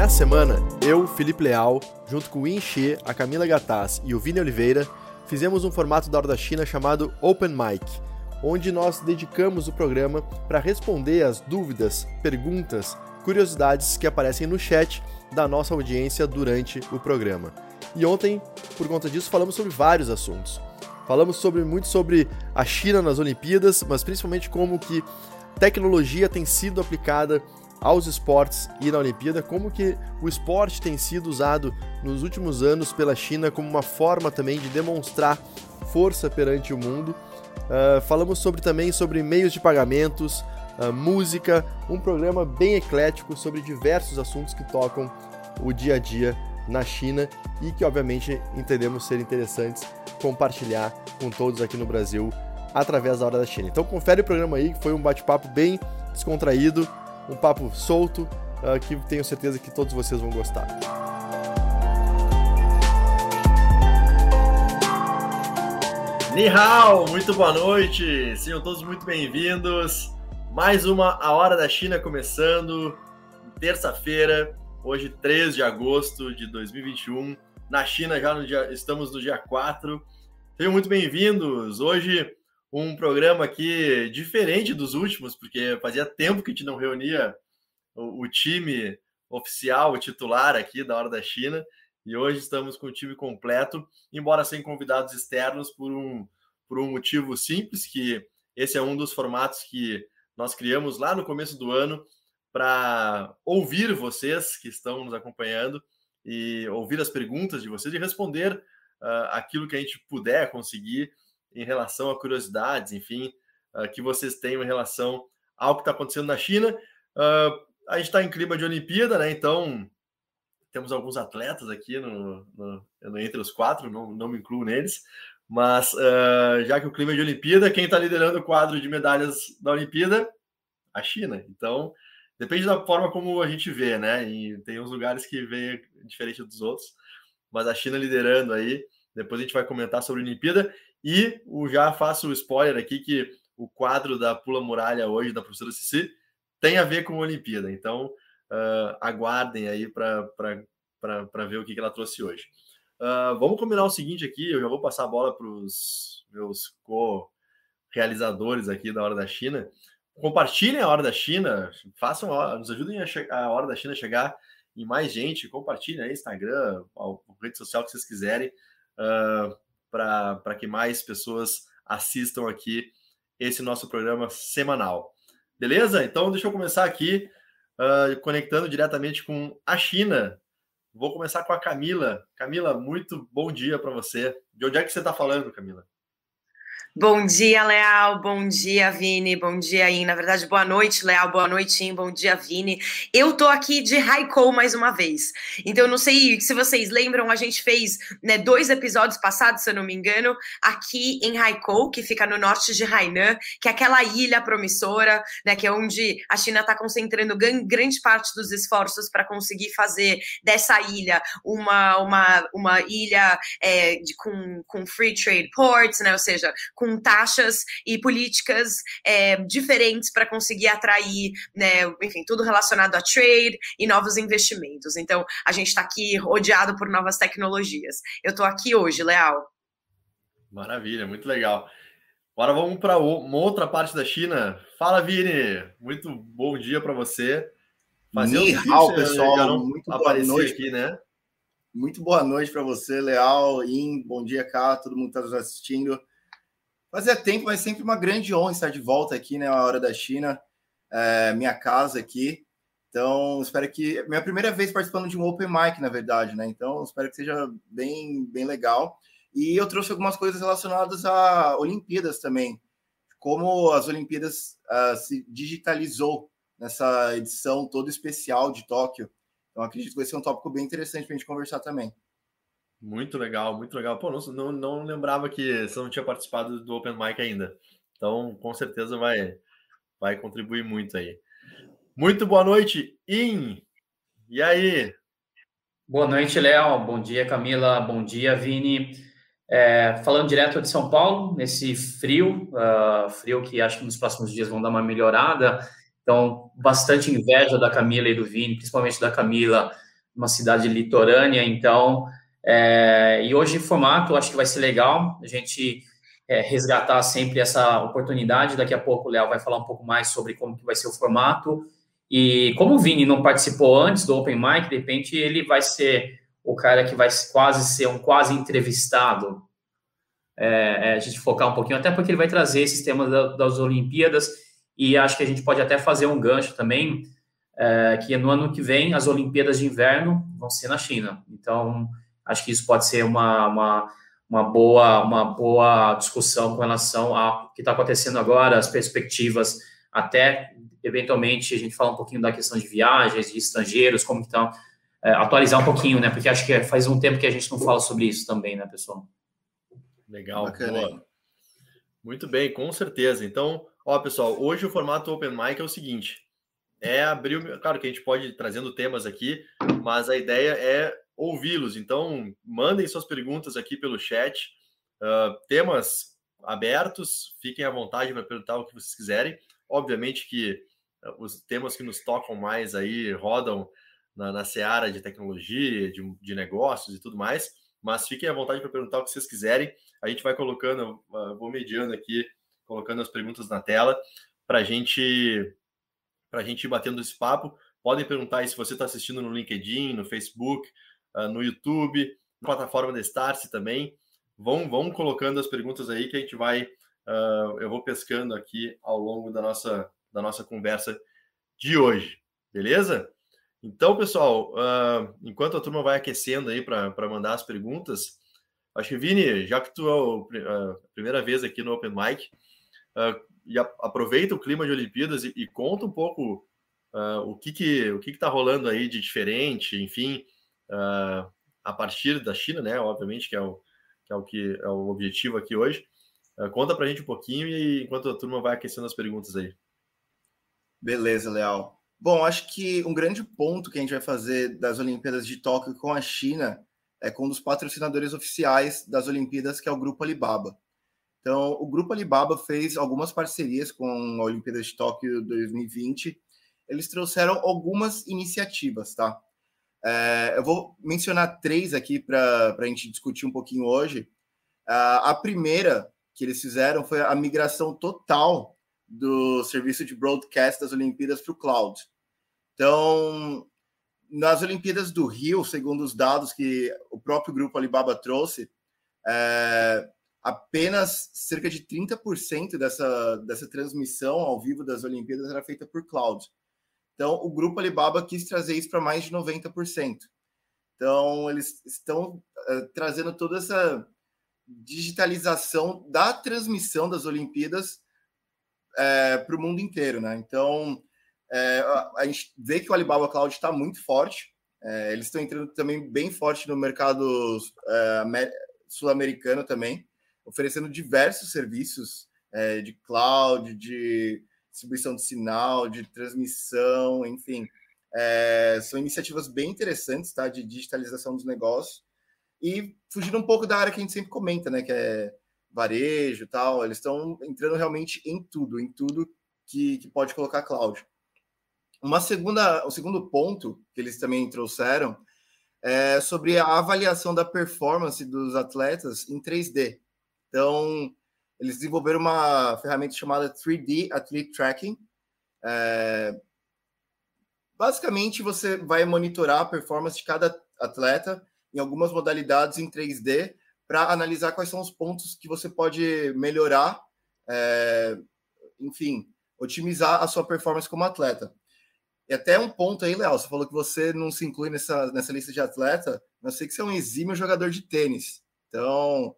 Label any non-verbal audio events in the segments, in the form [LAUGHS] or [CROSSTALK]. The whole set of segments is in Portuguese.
Nessa semana, eu, Felipe Leal, junto com o Inche, a Camila Gataz e o Vini Oliveira, fizemos um formato da Hora da China chamado Open Mic, onde nós dedicamos o programa para responder as dúvidas, perguntas, curiosidades que aparecem no chat da nossa audiência durante o programa. E ontem, por conta disso, falamos sobre vários assuntos. Falamos sobre muito sobre a China nas Olimpíadas, mas principalmente como que tecnologia tem sido aplicada aos esportes e na Olimpíada, como que o esporte tem sido usado nos últimos anos pela China como uma forma também de demonstrar força perante o mundo. Uh, falamos sobre também sobre meios de pagamentos, uh, música, um programa bem eclético sobre diversos assuntos que tocam o dia a dia na China e que obviamente entendemos ser interessantes compartilhar com todos aqui no Brasil através da Hora da China. Então confere o programa aí, que foi um bate-papo bem descontraído, um papo solto uh, que tenho certeza que todos vocês vão gostar. Ni hao, muito boa noite, sejam todos muito bem-vindos. Mais uma A Hora da China começando, terça-feira, hoje 3 de agosto de 2021. Na China já no dia, estamos no dia 4. Sejam muito bem-vindos. Hoje um programa aqui diferente dos últimos, porque fazia tempo que a gente não reunia o, o, time oficial, o titular aqui da Hora da China, e hoje estamos com o time completo, embora sem convidados externos, por um, por um motivo simples, que esse é um dos formatos que nós criamos lá no começo do ano para ouvir vocês que estão nos acompanhando e ouvir as perguntas de vocês e responder uh, aquilo que a gente puder conseguir em relação a curiosidades, enfim, uh, que vocês tenham em relação ao que está acontecendo na China. Uh, a gente está em clima de Olimpíada, né? Então temos alguns atletas aqui no, no, entre os quatro, não, não me incluo neles, mas uh, já que o clima é de Olimpíada, quem está liderando o quadro de medalhas da Olimpíada? A China. Então depende da forma como a gente vê, né? E tem uns lugares que vê diferente dos outros, mas a China liderando aí. Depois a gente vai comentar sobre a Olimpíada. E o, já faço o spoiler aqui que o quadro da Pula Muralha hoje, da professora Cici, tem a ver com a Olimpíada. Então, uh, aguardem aí para ver o que, que ela trouxe hoje. Uh, vamos combinar o seguinte aqui, eu já vou passar a bola para os meus co-realizadores aqui da Hora da China. Compartilhem a Hora da China, façam, nos ajudem a, a Hora da China chegar em mais gente, compartilhem aí Instagram, a rede social que vocês quiserem. Uh, para que mais pessoas assistam aqui esse nosso programa semanal. Beleza? Então, deixa eu começar aqui uh, conectando diretamente com a China. Vou começar com a Camila. Camila, muito bom dia para você. De onde é que você está falando, Camila? Bom dia, Leal. Bom dia, Vini. Bom dia, In. Na verdade, boa noite, Leal. Boa noite, In. Bom dia, Vini. Eu tô aqui de Haikou mais uma vez. Então, não sei se vocês lembram, a gente fez né, dois episódios passados, se eu não me engano, aqui em Haikou, que fica no norte de Hainan, que é aquela ilha promissora, né, que é onde a China está concentrando grande parte dos esforços para conseguir fazer dessa ilha uma, uma, uma ilha é, de, com, com free trade ports, né, ou seja, com taxas e políticas é, diferentes para conseguir atrair, né, enfim, tudo relacionado a trade e novos investimentos. Então, a gente está aqui rodeado por novas tecnologias. Eu estou aqui hoje, Leal. Maravilha, muito legal. Agora vamos para uma outra parte da China. Fala, Vini. Muito bom dia para você. Fazer Nihal, pessoal, muito boa noite aqui, né? Muito boa noite para você, Leal, In, bom dia, cá, todo mundo está nos assistindo. Fazia tempo, mas sempre uma grande honra estar de volta aqui, né? A Hora da China, é, minha casa aqui. Então, espero que. Minha primeira vez participando de um Open Mic, na verdade, né? Então, espero que seja bem, bem legal. E eu trouxe algumas coisas relacionadas a Olimpíadas também. Como as Olimpíadas uh, se digitalizou nessa edição toda especial de Tóquio. Então, acredito que vai ser um tópico bem interessante para a gente conversar também. Muito legal, muito legal. Pô, não, não, lembrava que você não tinha participado do Open Mic ainda. Então, com certeza vai, vai contribuir muito aí. Muito boa noite, In. E aí? Boa noite, Léo. Bom dia, Camila. Bom dia, Vini. É, falando direto de São Paulo, nesse frio, uh, frio que acho que nos próximos dias vão dar uma melhorada. Então, bastante inveja da Camila e do Vini, principalmente da Camila, uma cidade litorânea. Então, é, e hoje formato acho que vai ser legal a gente é, resgatar sempre essa oportunidade. Daqui a pouco o Léo vai falar um pouco mais sobre como que vai ser o formato. E como o Vini não participou antes do Open Mic, de repente ele vai ser o cara que vai quase ser um quase entrevistado. É, é, a gente focar um pouquinho, até porque ele vai trazer esses temas da, das Olimpíadas e acho que a gente pode até fazer um gancho também, é, que no ano que vem as Olimpíadas de Inverno vão ser na China. Então, Acho que isso pode ser uma, uma, uma, boa, uma boa discussão com relação ao que está acontecendo agora, as perspectivas, até eventualmente a gente fala um pouquinho da questão de viagens, de estrangeiros, como estão, é, atualizar um pouquinho, né? Porque acho que faz um tempo que a gente não fala sobre isso também, né, pessoal? Legal, Bacana. Muito bem, com certeza. Então, ó, pessoal, hoje o formato Open Mic é o seguinte: é abrir. Claro que a gente pode ir trazendo temas aqui, mas a ideia é ouvi-los. Então, mandem suas perguntas aqui pelo chat. Uh, temas abertos, fiquem à vontade para perguntar o que vocês quiserem. Obviamente que uh, os temas que nos tocam mais aí rodam na, na seara de tecnologia, de, de, negócios e tudo mais, mas fiquem à vontade para perguntar o que vocês quiserem. A gente vai colocando, uh, vou mediando aqui, colocando as perguntas na tela para gente, a gente ir batendo esse papo. Podem perguntar aí se você está assistindo no LinkedIn, no Facebook, uh, no YouTube, na plataforma da Starse também. Vão, vão colocando as perguntas aí que a gente vai, uh, eu vou pescando aqui ao longo da nossa, da nossa conversa de hoje, beleza? Então, pessoal, uh, enquanto a turma vai aquecendo aí para mandar as perguntas, acho que, Vini, já que tu é a primeira vez aqui no Open Mic, e a, aproveita o clima de Olimpíadas e, e conta um pouco uh, o que que o que está rolando aí de diferente, enfim, uh, a partir da China, né? Obviamente, que é o que é o, que é o objetivo aqui hoje. Uh, conta para a gente um pouquinho e enquanto a turma vai aquecendo as perguntas aí. Beleza, Leal. Bom, acho que um grande ponto que a gente vai fazer das Olimpíadas de Tóquio com a China é com um dos patrocinadores oficiais das Olimpíadas, que é o Grupo Alibaba. Então, o Grupo Alibaba fez algumas parcerias com a Olimpíada de Tóquio 2020. Eles trouxeram algumas iniciativas, tá? É, eu vou mencionar três aqui para a gente discutir um pouquinho hoje. A primeira que eles fizeram foi a migração total do serviço de broadcast das Olimpíadas para o cloud. Então, nas Olimpíadas do Rio, segundo os dados que o próprio grupo Alibaba trouxe, é, apenas cerca de 30% dessa, dessa transmissão ao vivo das Olimpíadas era feita por cloud. Então, o grupo Alibaba quis trazer isso para mais de 90%. Então, eles estão uh, trazendo toda essa digitalização da transmissão das Olimpíadas é, para o mundo inteiro, né? Então, é, a, gente vê que o Alibaba Cloud está muito forte. É, eles estão entrando também bem forte no mercado sul-americano também, oferecendo diversos serviços de cloud, de distribuição de sinal, de transmissão, enfim. É, são iniciativas bem interessantes, tá? De digitalização dos negócios. E fugindo um pouco da área que a gente sempre comenta, né? Que é varejo e tal. Eles estão entrando realmente em tudo, em tudo que, que pode colocar cloud. Uma segunda, o segundo ponto que eles também trouxeram é sobre a avaliação da performance dos atletas em 3D. Então, eles desenvolveram uma ferramenta chamada 3D Athlete Tracking. É, Basicamente, você vai monitorar a performance de cada atleta em algumas modalidades em 3D para analisar quais são os pontos que você pode melhorar, é, enfim, otimizar a sua performance como atleta. E até um ponto aí, Léo, você falou que você não se inclui nessa, nessa lista de atleta, mas eu sei que você é um exímio jogador de tênis. Então,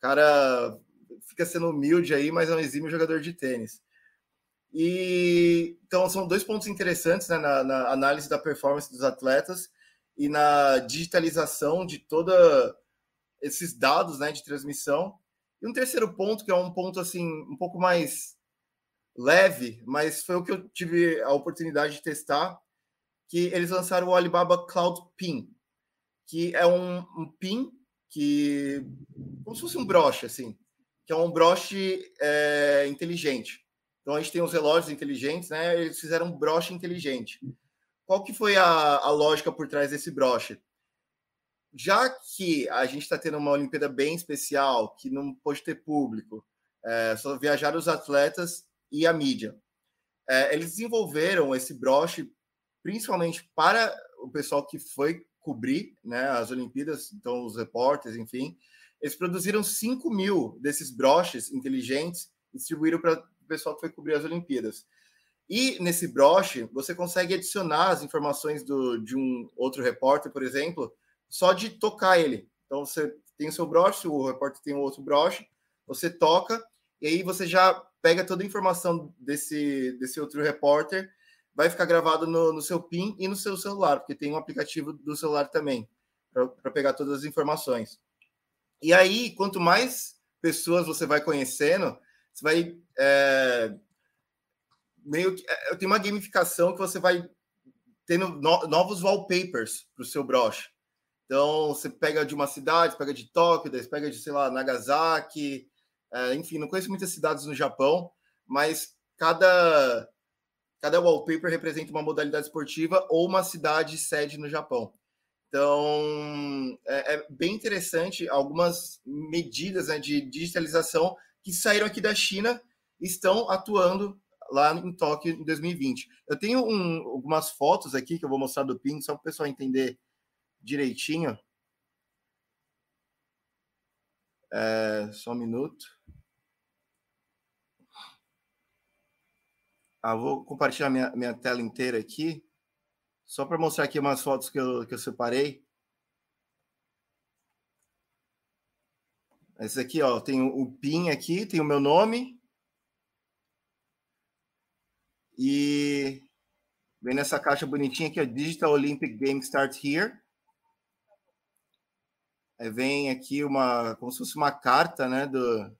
cara fica sendo humilde aí, mas é um exímio jogador de tênis. E então são dois pontos interessantes né, na, na, análise da performance dos atletas e na digitalização de toda esses dados né, de transmissão. E um terceiro ponto, que é um ponto assim um pouco mais leve, mas foi o que eu tive a oportunidade de testar, que eles lançaram o Alibaba Cloud Pin, que é um, um pin que como se fosse um broche assim, que é um broche é, inteligente. Então a gente tem os relógios inteligentes, né? Eles fizeram um broche inteligente. Qual que foi a, a lógica por trás desse broche? Já que a gente está tendo uma Olimpíada bem especial, que não pode ter público, é, só viajaram os atletas e a mídia. É, eles desenvolveram esse broche principalmente para o pessoal que foi cobrir né, as Olimpíadas, então os repórteres, enfim. Eles produziram 5 mil desses broches inteligentes e distribuíram para o pessoal que foi cobrir as Olimpíadas. E nesse broche, você consegue adicionar as informações do, de um outro repórter, por exemplo, só de tocar ele. Então, você tem o seu broche, o repórter tem outro broche, você toca, e aí você já pega toda a informação desse, desse outro repórter, vai ficar gravado no, no seu PIN e no seu celular, porque tem um aplicativo do celular também, para pegar todas as informações. E aí, quanto mais pessoas você vai conhecendo, você vai é, meio que é, tem uma gamificação que você vai tendo no, novos wallpapers para o seu broche. Então, você pega de uma cidade, pega de Tóquio, daí pega de, sei lá, Nagasaki, é, enfim, não conheço muitas cidades no Japão, mas cada, cada wallpaper representa uma modalidade esportiva ou uma cidade sede no Japão. Então, é, é bem interessante algumas medidas né, de digitalização que saíram aqui da China estão atuando lá em Tóquio em 2020. Eu tenho um, algumas fotos aqui que eu vou mostrar do PIN, só para o pessoal entender direitinho. É, só um minuto. Ah, vou compartilhar minha, minha tela inteira aqui, só para mostrar aqui umas fotos que eu, que eu separei. Esse aqui, ó, tem o PIN aqui, tem o meu nome, e vem nessa caixa bonitinha aqui, ó, Digital Olympic Games Start Here. Aí vem aqui uma, como se fosse uma carta, né, do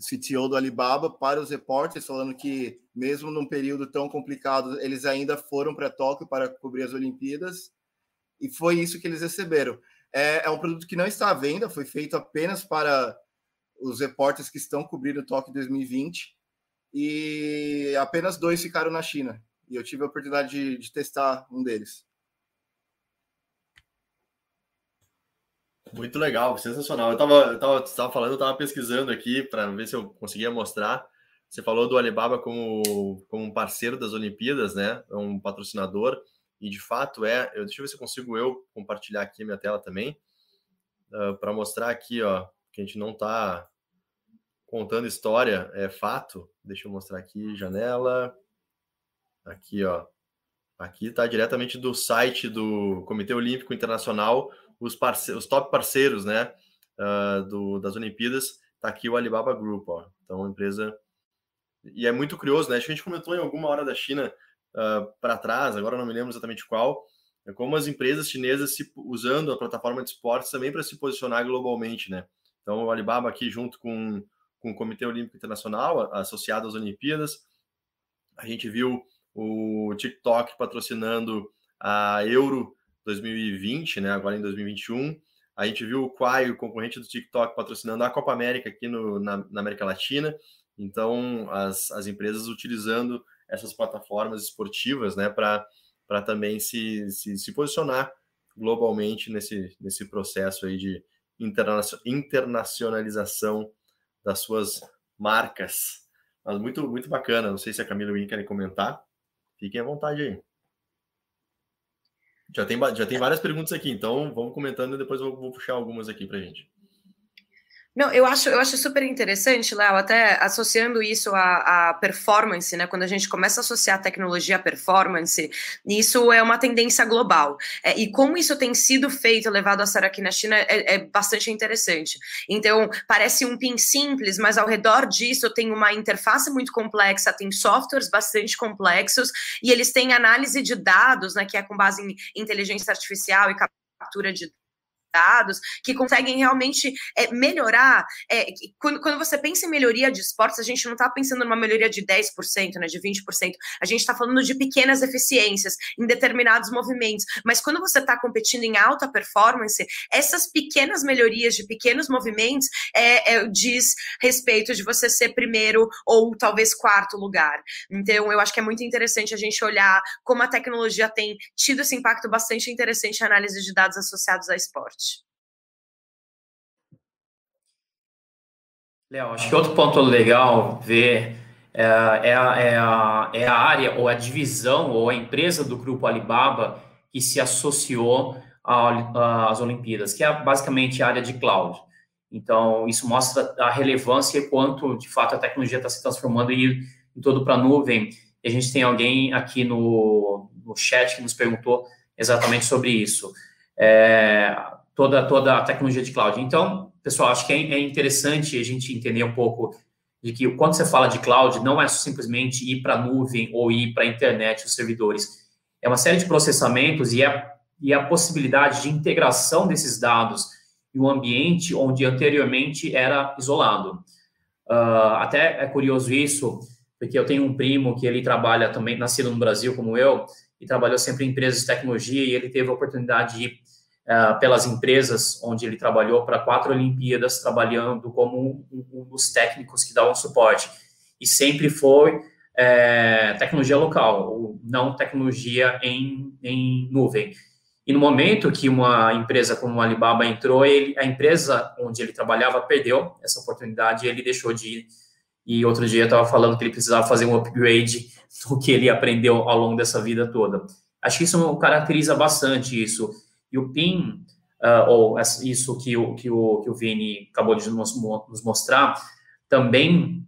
CTO do Alibaba para os repórteres, falando que mesmo num período tão complicado, eles ainda foram para Tóquio para cobrir as Olimpíadas, e foi isso que eles receberam. É, é um produto que não está à venda, foi feito apenas para os repórteres que estão cobrindo Tóquio 2020, e apenas dois ficaram na China. E eu tive a oportunidade de, de testar um deles. Muito legal, sensacional. Eu estava eu tava, tava falando, eu estava pesquisando aqui para ver se eu conseguia mostrar. Você falou do Alibaba como, como um parceiro das Olimpíadas, né? É um patrocinador, e de fato é. Eu, deixa eu ver se eu consigo eu compartilhar aqui minha tela também, uh, ah, para mostrar aqui, ó, que a gente não está contando história, é fato. Deixa eu mostrar aqui, janela. Aqui, ó. Aqui está diretamente do site do Comitê Olímpico Internacional, os, os top parceiros, né, uh, do, das Olimpíadas. Está aqui o Alibaba Group, ó. Então, empresa. E é muito curioso, né? Acho que a gente comentou em alguma hora da China uh, para trás, agora não me lembro exatamente qual, é como as empresas chinesas se, usando a plataforma de esportes também para se posicionar globalmente, né? Então, o Alibaba aqui junto com com o Comitê Olímpico Internacional associado às Olimpíadas. A gente viu o TikTok patrocinando a Euro 2020, né, agora em 2021. A gente viu o Quai, o concorrente do TikTok, patrocinando a Copa América aqui no, na, na América Latina. Então, as, as empresas utilizando essas plataformas esportivas né, para também se, se, se, posicionar globalmente nesse, nesse processo aí de internacionalização das suas marcas. Mas muito, muito bacana. Não sei se a Camila e o querem comentar. fiquem à vontade aí. Já tem, já tem várias perguntas aqui, então vamos comentando e depois eu vou puxar algumas aqui para gente. Não, eu acho, eu acho super interessante, Léo, até associando isso à, à, performance, né? Quando a gente começa a associar tecnologia à performance, isso é uma tendência global. É, e como isso tem sido feito, levado a sério aqui na China, é, é, bastante interessante. Então, parece um PIN simples, mas ao redor disso tem uma interface muito complexa, tem softwares bastante complexos, e eles têm análise de dados, né? Que é com base em inteligência artificial e captura de dados, que conseguem realmente é, melhorar. É, quando, quando você pensa em melhoria de esportes, a gente não está pensando numa melhoria de 10%, né, de 20%. A gente está falando de pequenas eficiências em determinados movimentos. Mas quando você está competindo em alta performance, essas pequenas melhorias de pequenos movimentos é, é, diz respeito de você ser primeiro ou talvez quarto lugar. Então, eu acho que é muito interessante a gente olhar como a tecnologia tem tido esse impacto bastante interessante em análise de dados associados a esporte. Léo, acho que outro ponto legal ver é, é, é, a, é a área ou a divisão ou a empresa do grupo Alibaba que se associou às Olimpíadas, que é basicamente a área de cloud. Então, isso mostra a relevância e quanto, de fato, a tecnologia está se transformando e em todo para a nuvem. E a gente tem alguém aqui no, no chat que nos perguntou exatamente sobre isso. É, toda, toda a tecnologia de cloud. Então, pessoal, acho que é, é interessante a gente entender um pouco de que quando você fala de cloud, não é simplesmente ir para a nuvem ou ir para a internet, os servidores. É uma série de processamentos e, é, e é a possibilidade de integração desses dados em um ambiente onde anteriormente era isolado. Uh, até é curioso isso, porque eu tenho um primo que ele trabalha também, nascido no Brasil como eu, e trabalhou sempre em empresas de tecnologia, e ele teve a oportunidade de uh, pelas empresas onde ele trabalhou para quatro Olimpíadas, trabalhando como um, um, dos técnicos que davam suporte. E sempre foi é, tecnologia local, não tecnologia em, em nuvem. E no momento que uma empresa como a Alibaba entrou, ele, a empresa onde ele trabalhava perdeu essa oportunidade e ele deixou de ir. E outro dia eu estava falando que ele precisava fazer um upgrade do que ele aprendeu ao longo dessa vida toda. Acho que isso caracteriza bastante isso. E o PIN, uh, ou isso que o, que, o, que o Vini acabou de nos, nos mostrar, também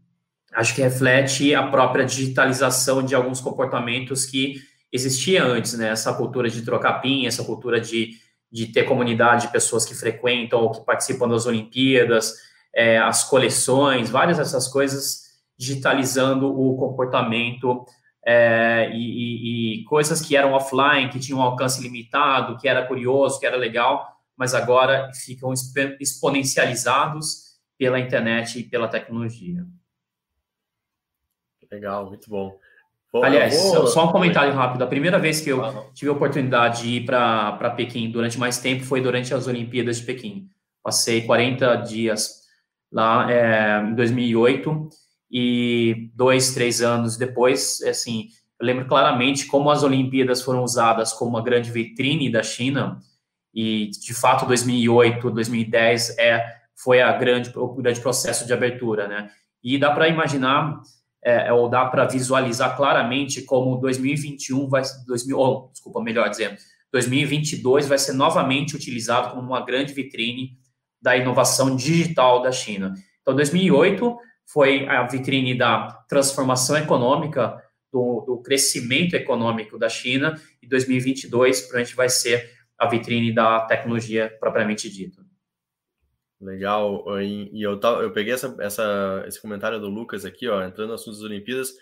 acho que reflete a própria digitalização de alguns comportamentos que existia antes, né? Essa cultura de trocar PIN, essa cultura de, de ter comunidade de pessoas que frequentam ou que participam das Olimpíadas, é, as coleções, várias dessas coisas digitalizando o comportamento é, e, e, e, coisas que eram offline, que tinham um alcance limitado, que era curioso, que era legal, mas agora ficam exponencializados pela internet e pela tecnologia. Legal, muito bom. Aliás, vou... só um comentário rápido. A primeira vez que eu ah, tive a oportunidade de ir para Pequim durante mais tempo foi durante as Olimpíadas de Pequim. Passei 40 dias lá é, em 2008 e dois, três anos depois, assim, eu lembro claramente como as Olimpíadas foram usadas como uma grande vitrine da China e, de fato, 2008, 2010 é, foi a grande, o grande processo de abertura, né? E dá para imaginar, é, ou dá para visualizar claramente como 2021 vai, 2000, ou, desculpa, melhor dizendo, 2022 vai ser novamente utilizado como uma grande vitrine da inovação digital da China. Então, 2008 foi a vitrine da transformação econômica, do, do crescimento econômico da China, e 2022 provavelmente vai ser a vitrine da tecnologia propriamente dita. Legal, e eu, eu peguei essa, essa, esse comentário do Lucas aqui, ó, entrando no assunto das Olimpíadas,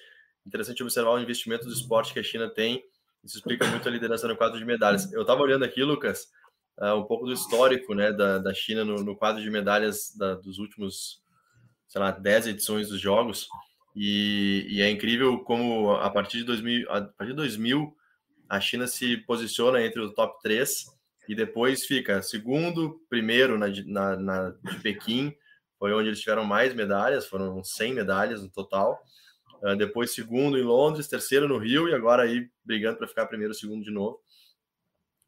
interessante observar o investimento do esporte que a China tem, isso explica muito a liderança no quadro de medalhas. Eu estava olhando aqui, Lucas, uh, um pouco do histórico né, da, da China no, no quadro de medalhas da, dos últimos sei lá, 10 edições dos jogos. E, e, é incrível como a partir de 2000, a partir de 2000 a China se posiciona entre o top 3 e depois fica segundo, primeiro na, na, na de Pequim, foi onde eles tiveram mais medalhas, foram 100 medalhas no total. Uh, depois segundo em Londres, terceiro no Rio e agora aí brigando para ficar primeiro, segundo de novo.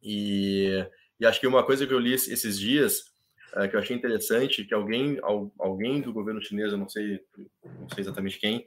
E, e acho que uma coisa que eu li esses dias é, que eu achei interessante, que alguém, alguém do governo chinês, eu não sei, não sei exatamente quem,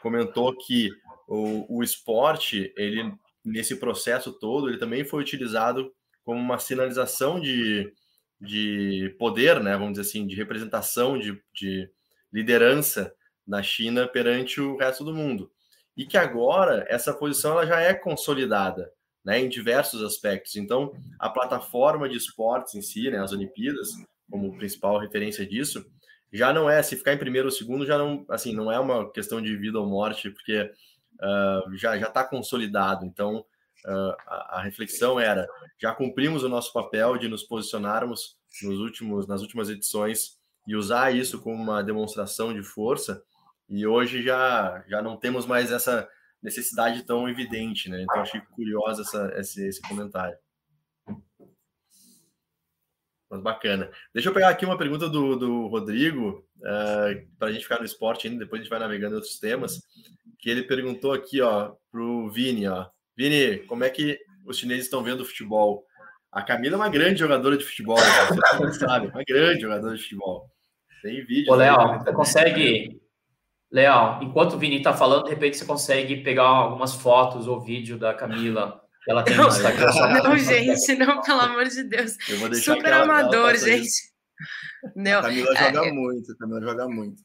comentou que o, o esporte, ele nesse processo todo, ele também foi utilizado como uma sinalização de, de poder, né, vamos dizer assim, de representação, de, de liderança na China perante o resto do mundo. E que agora essa posição ela já é consolidada né, em diversos aspectos. Então, a plataforma de esportes em si, né, as Olimpíadas, como principal referência disso, já não é se ficar em primeiro ou segundo, já não, assim, não é uma questão de vida ou morte, porque uh, já está consolidado. Então, uh, a, a, reflexão era: já cumprimos o nosso papel de nos posicionarmos nos últimos, nas últimas edições e usar isso como uma demonstração de força. E hoje já já não temos mais essa necessidade tão evidente, né? Então achei curioso essa, esse, esse comentário. Mas bacana. Deixa eu pegar aqui uma pergunta do, do Rodrigo, uh, eh, para a gente ficar no esporte ainda, depois a gente vai navegando em outros temas, que ele perguntou aqui, ó, pro Vini, ó. Vini, como é que os chineses estão vendo o futebol? A Camila é uma grande jogadora de futebol, né? você [LAUGHS] sabe, uma grande jogadora de futebol. Tem vídeo. Ô, Léo, você consegue, Léo, enquanto o Vini está falando, de repente você consegue pegar algumas fotos ou vídeo da Camila ela tem não, Instagram. [LAUGHS] Não, gente, não, pelo amor de Deus. Super amador, gente. Não, a Camila joga é, muito, a Camila joga muito.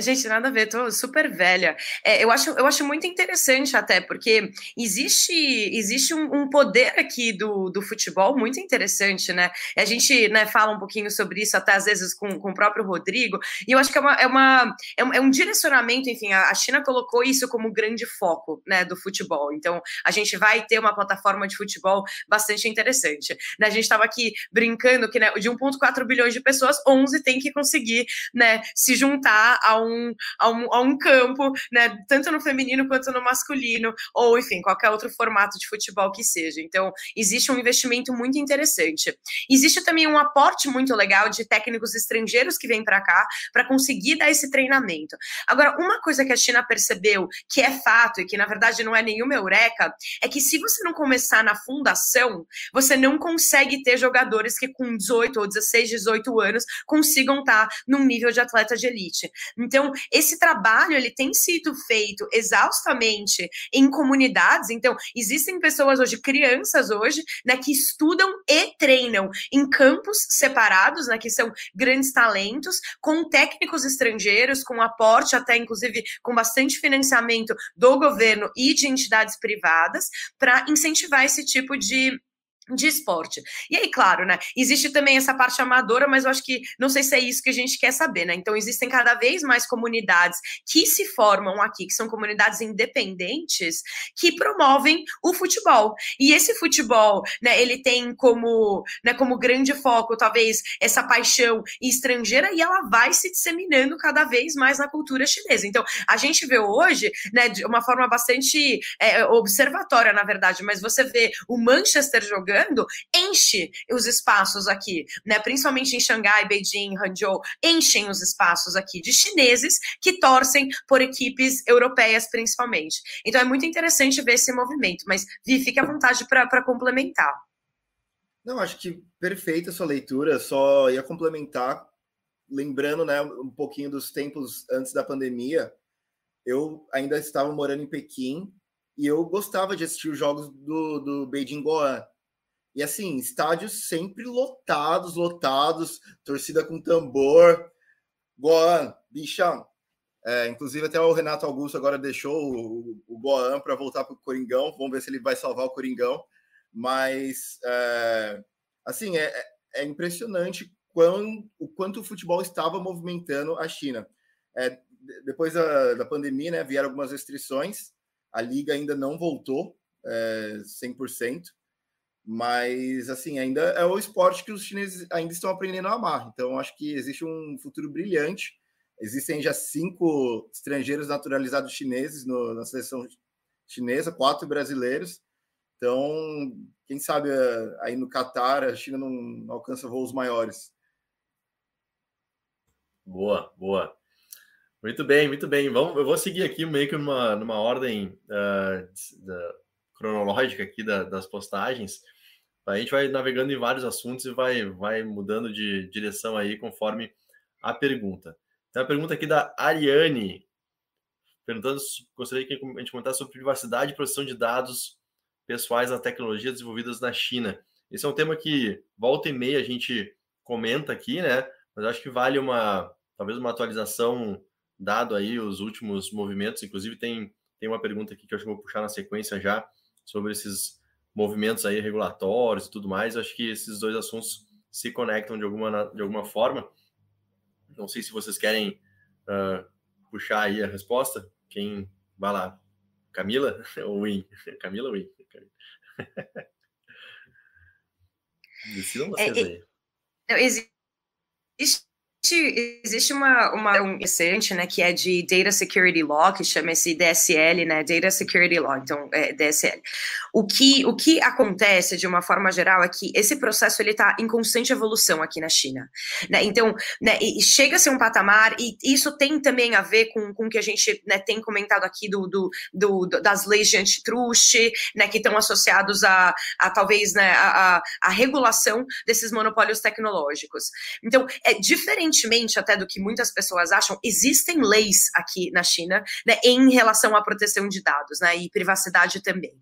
Gente, nada a ver, tô super velha. É, eu, acho, eu acho muito interessante até, porque existe, existe um, um, poder aqui do, do futebol muito interessante, né? A gente né, fala um pouquinho sobre isso até às vezes com, com o próprio Rodrigo, e eu acho que é, uma, é, uma, é, um, é um direcionamento, enfim, a, a China colocou isso como grande foco né, do futebol. Então, a gente vai ter uma plataforma de futebol bastante interessante. Né? A gente estava aqui brincando que né, de 1,4 bilhões de pessoas, 11 tem que conseguir né, se juntar a um, a um, a um campo, né, tanto no feminino quanto no masculino, ou enfim, qualquer outro formato de futebol que seja. Então, existe um investimento muito interessante. Existe também um aporte muito legal de técnicos estrangeiros que vêm para cá para conseguir dar esse treinamento. Agora, uma coisa que a China percebeu que é fato e que na verdade não é nenhuma eureka é que se você não começar na fundação, você não consegue ter jogadores que com 18 ou 16, 18 anos consigam estar num nível de atleta de elite. Então, esse trabalho ele tem sido feito exaustamente em comunidades. Então, existem pessoas hoje, crianças hoje, né, que estudam e treinam em campos separados, né, que são grandes talentos, com técnicos estrangeiros, com aporte até inclusive com bastante financiamento do governo e de entidades privadas para incentivar esse tipo de de esporte. E aí, claro, né? Existe também essa parte amadora, mas eu acho que não sei se é isso que a gente quer saber, né? Então, existem cada vez mais comunidades que se formam aqui, que são comunidades independentes, que promovem o futebol. E esse futebol, né, ele tem como, né, como grande foco, talvez, essa paixão estrangeira e ela vai se disseminando cada vez mais na cultura chinesa. Então, a gente vê hoje, né, de uma forma bastante é, observatória, na verdade, mas você vê o Manchester jogando jogando, enche os espaços aqui, né? Principalmente em Xangai, Beijing, Hangzhou, enchem os espaços aqui de chineses que torcem por equipes europeias, principalmente. Então é muito interessante ver esse movimento, mas Vi, fique à vontade para complementar. Não, acho que perfeita a sua leitura, só ia complementar, lembrando né, um pouquinho dos tempos antes da pandemia, eu ainda estava morando em Pequim e eu gostava de assistir os jogos do, do Beijing Goan. E assim, estádios sempre lotados, lotados, torcida com tambor. Goan, bichão. É, inclusive, até o Renato Augusto agora deixou o, o Goan para voltar para o Coringão. Vamos ver se ele vai salvar o Coringão. Mas, é, assim, é, é, é impressionante quão, o quanto o futebol estava movimentando a China. É, depois da, da pandemia, né, vieram algumas restrições. A liga ainda não voltou é, 100%. Mas, assim, ainda é o esporte que os chineses ainda estão aprendendo a amar. Então, acho que existe um futuro brilhante. Existem já cinco estrangeiros naturalizados chineses no, na seleção chinesa, quatro brasileiros. Então, quem sabe eh, aí no Catar a China não alcança voos maiores. Boa, boa. Muito bem, muito bem. Vamos, eu vou seguir aqui meio que numa, numa ordem uh, cronológica aqui da, das postagens. A gente vai navegando em vários assuntos e vai, vai mudando de direção aí conforme a pergunta. Tem a pergunta aqui da Ariane. perguntando, gostaria que a gente comentasse sobre privacidade e proteção de dados pessoais na tecnologia desenvolvidas na China. Esse é um tema que volta e meia a gente comenta aqui, né? Mas acho que vale uma, talvez uma atualização, dado aí os últimos movimentos. Inclusive tem, tem uma pergunta aqui que eu acho que vou puxar na sequência já sobre esses movimentos aí regulatórios e tudo mais. acho que esses dois assuntos se conectam de alguma, de alguma forma. Não sei se vocês querem uh, puxar aí a resposta. Quem vai lá? Camila [LAUGHS] ou Win? Camila ou Win? [LAUGHS] Decidam vocês é, aí. Não, existe existe uma, uma um recente, né, que é de Data Security Law, que chama esse DSL, né, Data Security Law, então é DSL. O que, o que acontece de uma forma geral é que esse processo ele está em constante evolução aqui na China, né, então, né, chega a ser um patamar e isso tem também a ver com, com o que a gente, né, tem comentado aqui do, do, do das leis de antitrust, né, que estão associados a, a talvez, né, a, a, a regulação desses monopólios tecnológicos. Então, é diferente diferentemente até do que muitas pessoas acham, existem leis aqui na China né, em relação à proteção de dados né, e privacidade também.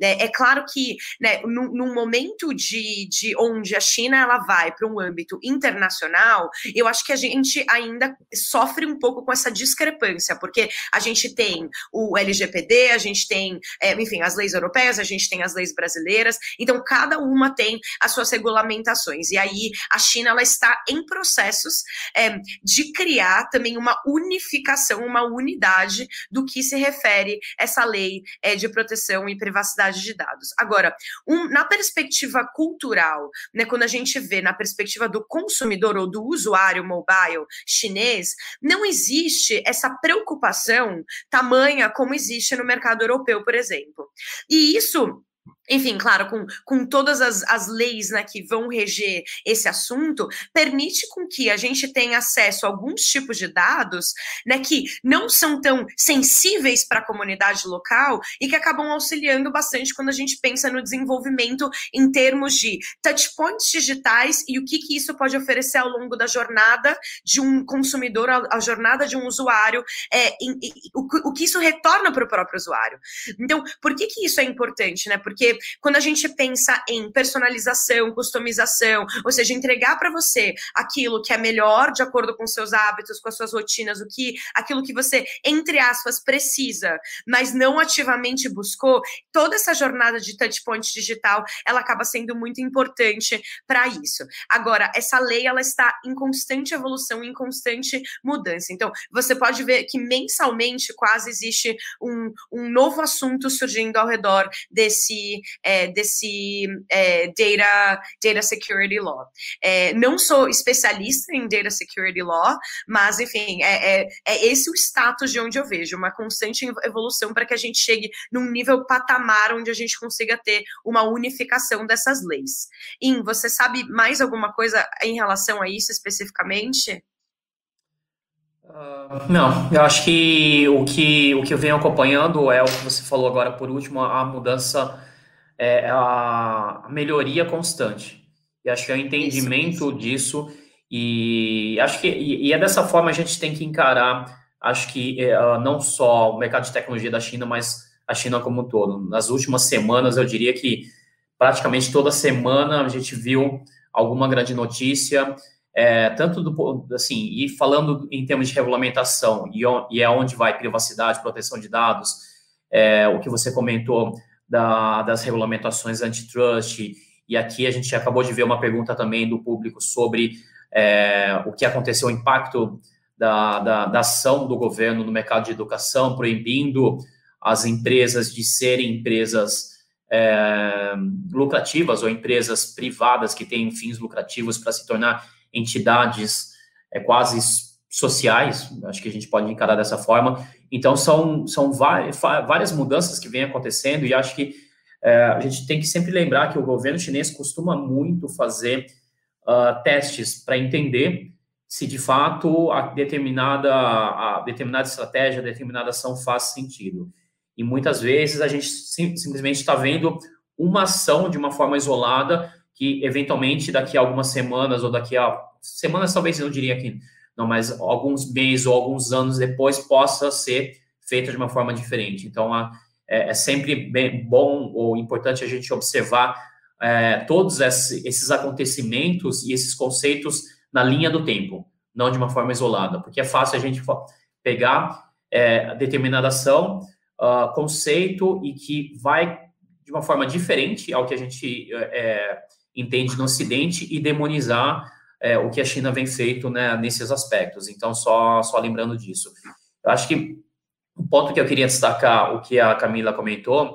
É, é claro que né, num, momento de, de onde a China ela vai para um âmbito internacional, eu acho que a gente ainda sofre um pouco com essa discrepância, porque a gente tem o LGPD, a gente tem, é, enfim, as leis europeias, a gente tem as leis brasileiras, então cada uma tem as suas regulamentações. E aí a China ela está em processos é, de criar também uma unificação, uma unidade do que se refere essa lei é, de proteção e privacidade de dados. Agora, um, na perspectiva cultural, né, quando a gente vê na perspectiva do consumidor ou do usuário mobile chinês, não existe essa preocupação tamanha como existe no mercado europeu, por exemplo. E isso enfim, claro, com, com todas as, as leis né, que vão reger esse assunto, permite com que a gente tenha acesso a alguns tipos de dados né, que não são tão sensíveis para a comunidade local e que acabam auxiliando bastante quando a gente pensa no desenvolvimento em termos de touchpoints digitais e o que, que isso pode oferecer ao longo da jornada de um consumidor, a, a jornada de um usuário, é, em, em, o, o que isso retorna para o próprio usuário. Então, por que, que isso é importante? Né? Porque quando a gente pensa em personalização, customização, ou seja, entregar para você aquilo que é melhor de acordo com seus hábitos, com as suas rotinas, o que aquilo que você entre aspas precisa, mas não ativamente buscou, toda essa jornada de touchpoint digital, ela acaba sendo muito importante para isso. Agora, essa lei ela está em constante evolução, em constante mudança. Então, você pode ver que mensalmente quase existe um, um novo assunto surgindo ao redor desse é, desse é, data, data Security Law. É, não sou especialista em Data Security Law, mas, enfim, é, é, é esse o status de onde eu vejo, uma constante evolução para que a gente chegue num nível patamar onde a gente consiga ter uma unificação dessas leis. In, você sabe mais alguma coisa em relação a isso especificamente? Uh, não, eu acho que o que o que eu venho acompanhando é o que você falou agora por último, a mudança é a melhoria constante. E acho que é o entendimento isso, isso. disso, e acho que e, e, é dessa forma a gente tem que encarar, acho que uh, não só o mercado de tecnologia da China, mas a China como um todo. Nas últimas semanas, eu diria que praticamente toda semana a gente viu alguma grande notícia, é, tanto do assim, e falando em termos de regulamentação, e, e é onde vai privacidade, proteção de dados, é, o que você comentou da, das regulamentações antitrust, e aqui a gente acabou de ver uma pergunta também do público sobre é, o que aconteceu, o impacto da, da, da, ação do governo no mercado de educação, proibindo as empresas de serem empresas é, lucrativas ou empresas privadas que têm fins lucrativos para se tornar entidades é, quase sociais, acho que a gente pode encarar dessa forma. Então, são, são várias mudanças que vêm acontecendo e acho que é, a gente tem que sempre lembrar que o governo chinês costuma muito fazer uh, testes para entender se de fato a determinada, a determinada estratégia, a determinada ação faz sentido. E muitas vezes a gente sim, simplesmente está vendo uma ação de uma forma isolada que eventualmente daqui a algumas semanas ou daqui a semanas talvez eu não diria que não, mas alguns meses ou alguns anos depois possa ser feita de uma forma diferente. Então, é, é sempre bem, bom ou importante a gente observar é, todos esses acontecimentos e esses conceitos na linha do tempo, não de uma forma isolada, porque é fácil a gente pegar é, determinada ação, uh, conceito e que vai de uma forma diferente ao que a gente é, entende no Ocidente e demonizar é, o que a China vem feito né, nesses aspectos. Então, só, só lembrando disso. Eu acho que o ponto que eu queria destacar, o que a Camila comentou,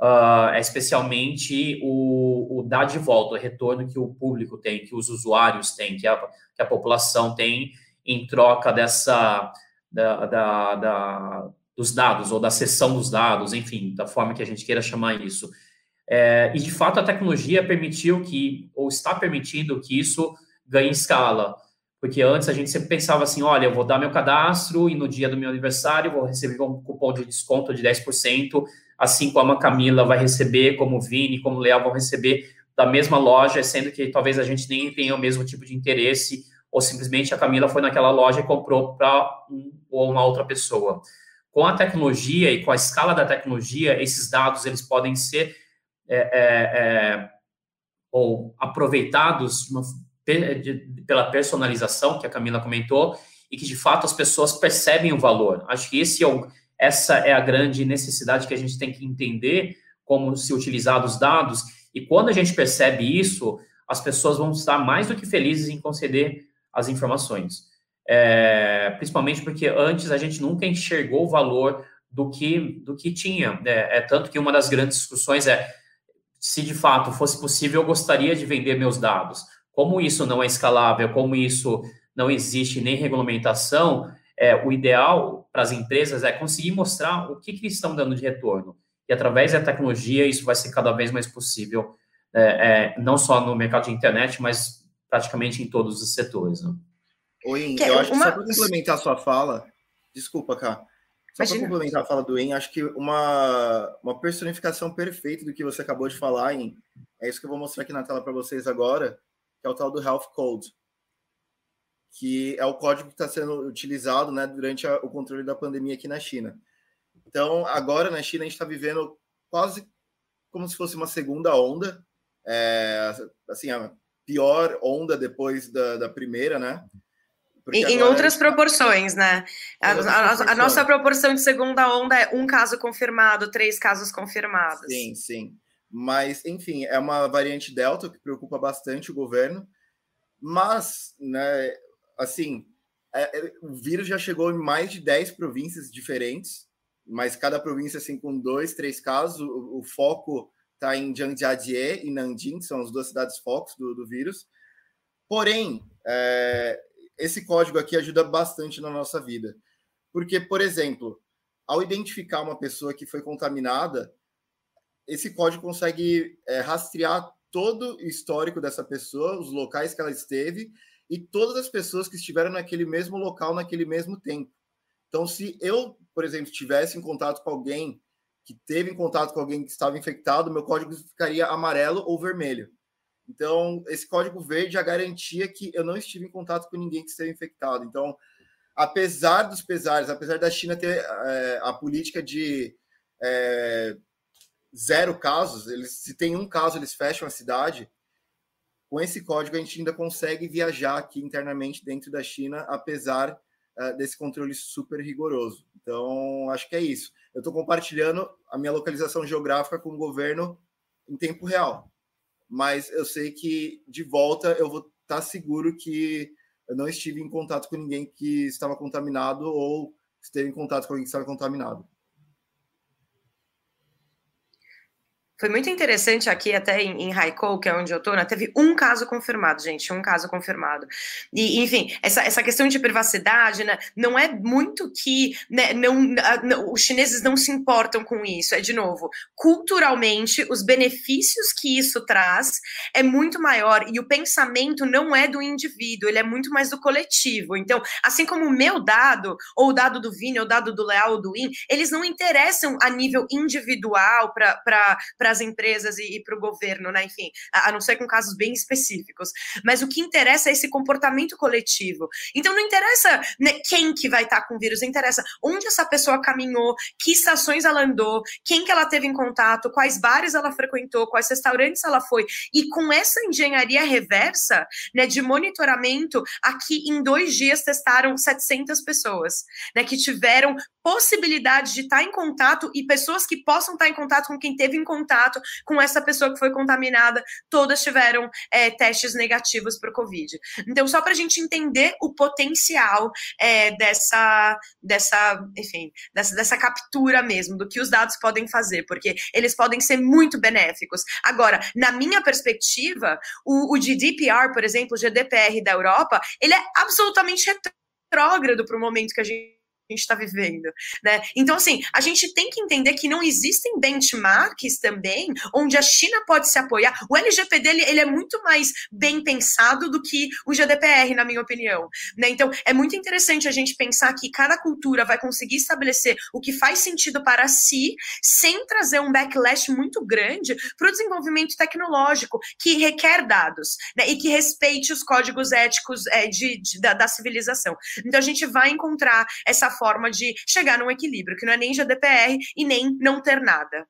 uh, é especialmente o, o dar de volta, o retorno que o público tem, que os usuários têm, que a, que a população tem em troca dessa da, da, da, dos dados ou da sessão dos dados, enfim, da forma que a gente queira chamar isso. É, e de fato a tecnologia permitiu que, ou está permitindo que isso ganhe escala. Porque antes a gente sempre pensava assim: olha, eu vou dar meu cadastro e no dia do meu aniversário vou receber um cupom de desconto de 10%, assim como a Camila vai receber, como o Vini, como o Leal vão receber da mesma loja, sendo que talvez a gente nem tenha o mesmo tipo de interesse, ou simplesmente a Camila foi naquela loja e comprou para um ou uma outra pessoa. Com a tecnologia e com a escala da tecnologia, esses dados eles podem ser é, é, é, ou aproveitados uma, pela personalização que a Camila comentou e que de fato as pessoas percebem o valor. Acho que esse é o, essa é a grande necessidade que a gente tem que entender como se utilizar os dados e quando a gente percebe isso, as pessoas vão estar mais do que felizes em conceder as informações. É, principalmente porque antes a gente nunca enxergou o valor do que do que tinha. É, é tanto que uma das grandes discussões é se de fato fosse possível, eu gostaria de vender meus dados. Como isso não é escalável, como isso não existe nem regulamentação, é, o ideal para as empresas é conseguir mostrar o que, que eles estão dando de retorno. E através da tecnologia, isso vai ser cada vez mais possível, é, é, não só no mercado de internet, mas praticamente em todos os setores. Né? Oi, eu acho uma... que só para complementar a sua fala, desculpa, Cá, só para complementar a fala do En, acho que uma, uma personificação perfeita do que você acabou de falar, em é isso que eu vou mostrar aqui na tela para vocês agora, que é o tal do Health Code, que é o código que está sendo utilizado né, durante a, o controle da pandemia aqui na China. Então, agora na China, a gente está vivendo quase como se fosse uma segunda onda, é, assim, a pior onda depois da, da primeira, né? Porque em, outras proporções, né? A, a, a, nossa proporção de segunda onda é um caso confirmado, três casos confirmados. Sim, sim. Mas, enfim, é uma variante Delta que preocupa bastante o governo. Mas, né, assim, é, é, o vírus já chegou em mais de 10 províncias diferentes, mas cada província, assim, com dois, três casos. O, o foco está em Jiangjiajie e Nanjing, que são as duas cidades focos do, do vírus. Porém, é, esse código aqui ajuda bastante na nossa vida. Porque, por exemplo, ao identificar uma pessoa que foi contaminada, esse código consegue é, rastrear todo o histórico dessa pessoa, os locais que ela esteve e todas as pessoas que estiveram naquele mesmo local naquele mesmo tempo. Então, se eu, por exemplo, estivesse em contato com alguém que teve em contato com alguém que estava infectado, meu código ficaria amarelo ou vermelho. Então, esse código verde já garantia que eu não estive em contato com ninguém que esteve infectado. Então, apesar dos pesares, apesar da China ter é, a política de é, zero casos, eles, se tem um caso, eles fecham a cidade. Com esse código, a gente ainda consegue viajar aqui internamente dentro da China, apesar é, desse controle super rigoroso. Então, acho que é isso. Eu estou compartilhando a minha localização geográfica com o governo em tempo real mas eu sei que de volta eu vou estar tá seguro que eu não estive em contato com ninguém que estava contaminado ou esteve em contato com alguém que estava contaminado. Foi muito interessante aqui, até em, em Haikou, que é onde eu tô, né? Teve um caso confirmado, gente, um caso confirmado. E, enfim, essa, essa questão de privacidade, né? Não é muito que né, não, não, os chineses não se importam com isso. É, de novo, culturalmente, os benefícios que isso traz é muito maior. E o pensamento não é do indivíduo, ele é muito mais do coletivo. Então, assim como o meu dado, ou o dado do Vini, ou o dado do Leal ou do In, eles não interessam a nível individual para para as empresas e, e para o governo, né? Enfim, a, a, não ser com casos bem específicos. Mas o que interessa é esse comportamento coletivo. Então não interessa né, quem que vai estar tá com o vírus, interessa onde essa pessoa caminhou, que estações ela andou, quem que ela teve em contato, quais bares ela frequentou, quais restaurantes ela foi. E com essa engenharia reversa, né, de monitoramento, aqui em dois dias testaram 700 pessoas, né, que tiveram possibilidade de estar em contato e pessoas que possam estar em contato com quem teve em contato com essa pessoa que foi contaminada, todas tiveram é, testes negativos para o Covid. Então, só para a gente entender o potencial é, dessa, dessa, enfim, dessa, dessa captura mesmo, do que os dados podem fazer, porque eles podem ser muito benéficos. Agora, na minha perspectiva, o, o GDPR, por exemplo, o GDPR da Europa, ele é absolutamente retrógrado para o momento que a gente gente está vivendo, né? Então, assim, a gente tem que entender que não existem benchmarks também onde a China pode se apoiar. O LGPD, ele, ele é muito mais bem pensado do que o GDPR, na minha opinião, né? Então, é muito interessante a gente pensar que cada cultura vai conseguir estabelecer o que faz sentido para si, sem trazer um backlash muito grande para o desenvolvimento tecnológico, que requer dados, né? E que respeite os códigos éticos é, de, de da, da civilização. Então, a gente vai encontrar essa forma de chegar num equilíbrio, que não é nem GDPR e nem não ter nada.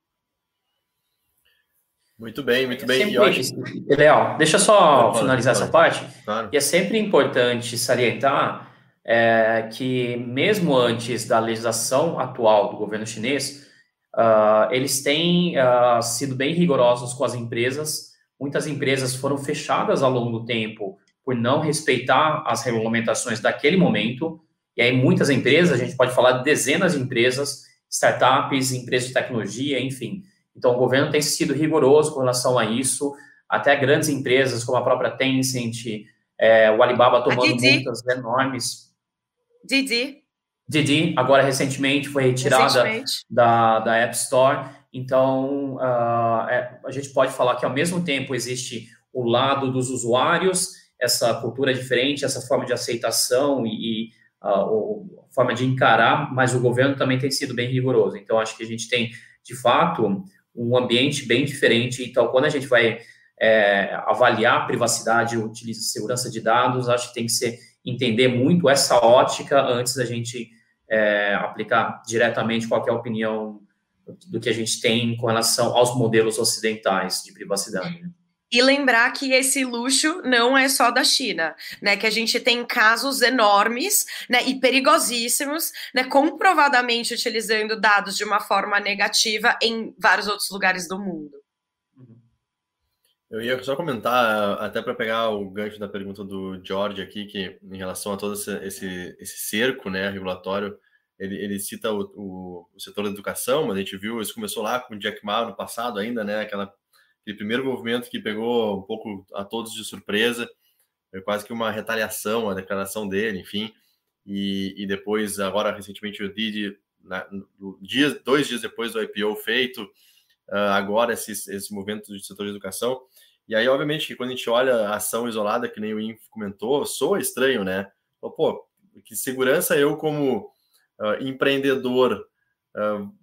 Muito bem, muito bem. É acho... Leal, deixa só finalizar essa parte. Claro. E é sempre importante salientar é, que, mesmo antes da legislação atual do governo chinês, uh, eles têm uh, sido bem rigorosos com as empresas. Muitas empresas foram fechadas ao longo do tempo por não respeitar as regulamentações daquele momento. E aí, muitas empresas, a gente pode falar de dezenas de empresas, startups, empresas de tecnologia, enfim. Então, o governo tem sido rigoroso com relação a isso, até grandes empresas como a própria Tencent, é, o Alibaba tomando multas enormes. Didi. Didi, agora recentemente foi retirada recentemente. Da, da App Store. Então, uh, é, a gente pode falar que, ao mesmo tempo, existe o lado dos usuários, essa cultura diferente, essa forma de aceitação e, e a, a forma de encarar, mas o governo também tem sido bem rigoroso. Então, acho que a gente tem, de fato, um ambiente bem diferente. Então, quando a gente vai é, avaliar privacidade, utiliza segurança de dados, acho que tem que ser entender muito essa ótica antes da gente é, aplicar diretamente qualquer opinião do que a gente tem com relação aos modelos ocidentais de privacidade. E lembrar que esse luxo não é só da China, né? Que a gente tem casos enormes, né? E perigosíssimos, né? Comprovadamente utilizando dados de uma forma negativa em vários outros lugares do mundo. Eu ia só comentar, até para pegar o gancho da pergunta do George aqui, que em relação a todo esse, esse, esse cerco né, regulatório, ele, ele cita o, o, o, setor da educação, mas a gente viu, isso começou lá com o Jack Ma no passado ainda, né? Aquela aquele primeiro movimento que pegou um pouco a todos de surpresa, foi quase que uma retaliação a declaração dele, enfim, e, e depois, agora, recentemente, o Didi, na, no, dia, dois dias depois do IPO feito, uh, agora esse, esse movimento do setor de educação, e aí, obviamente, que quando a gente olha a ação isolada, que nem o Inf comentou, soa estranho, né? Pô, que segurança eu, como uh, empreendedor,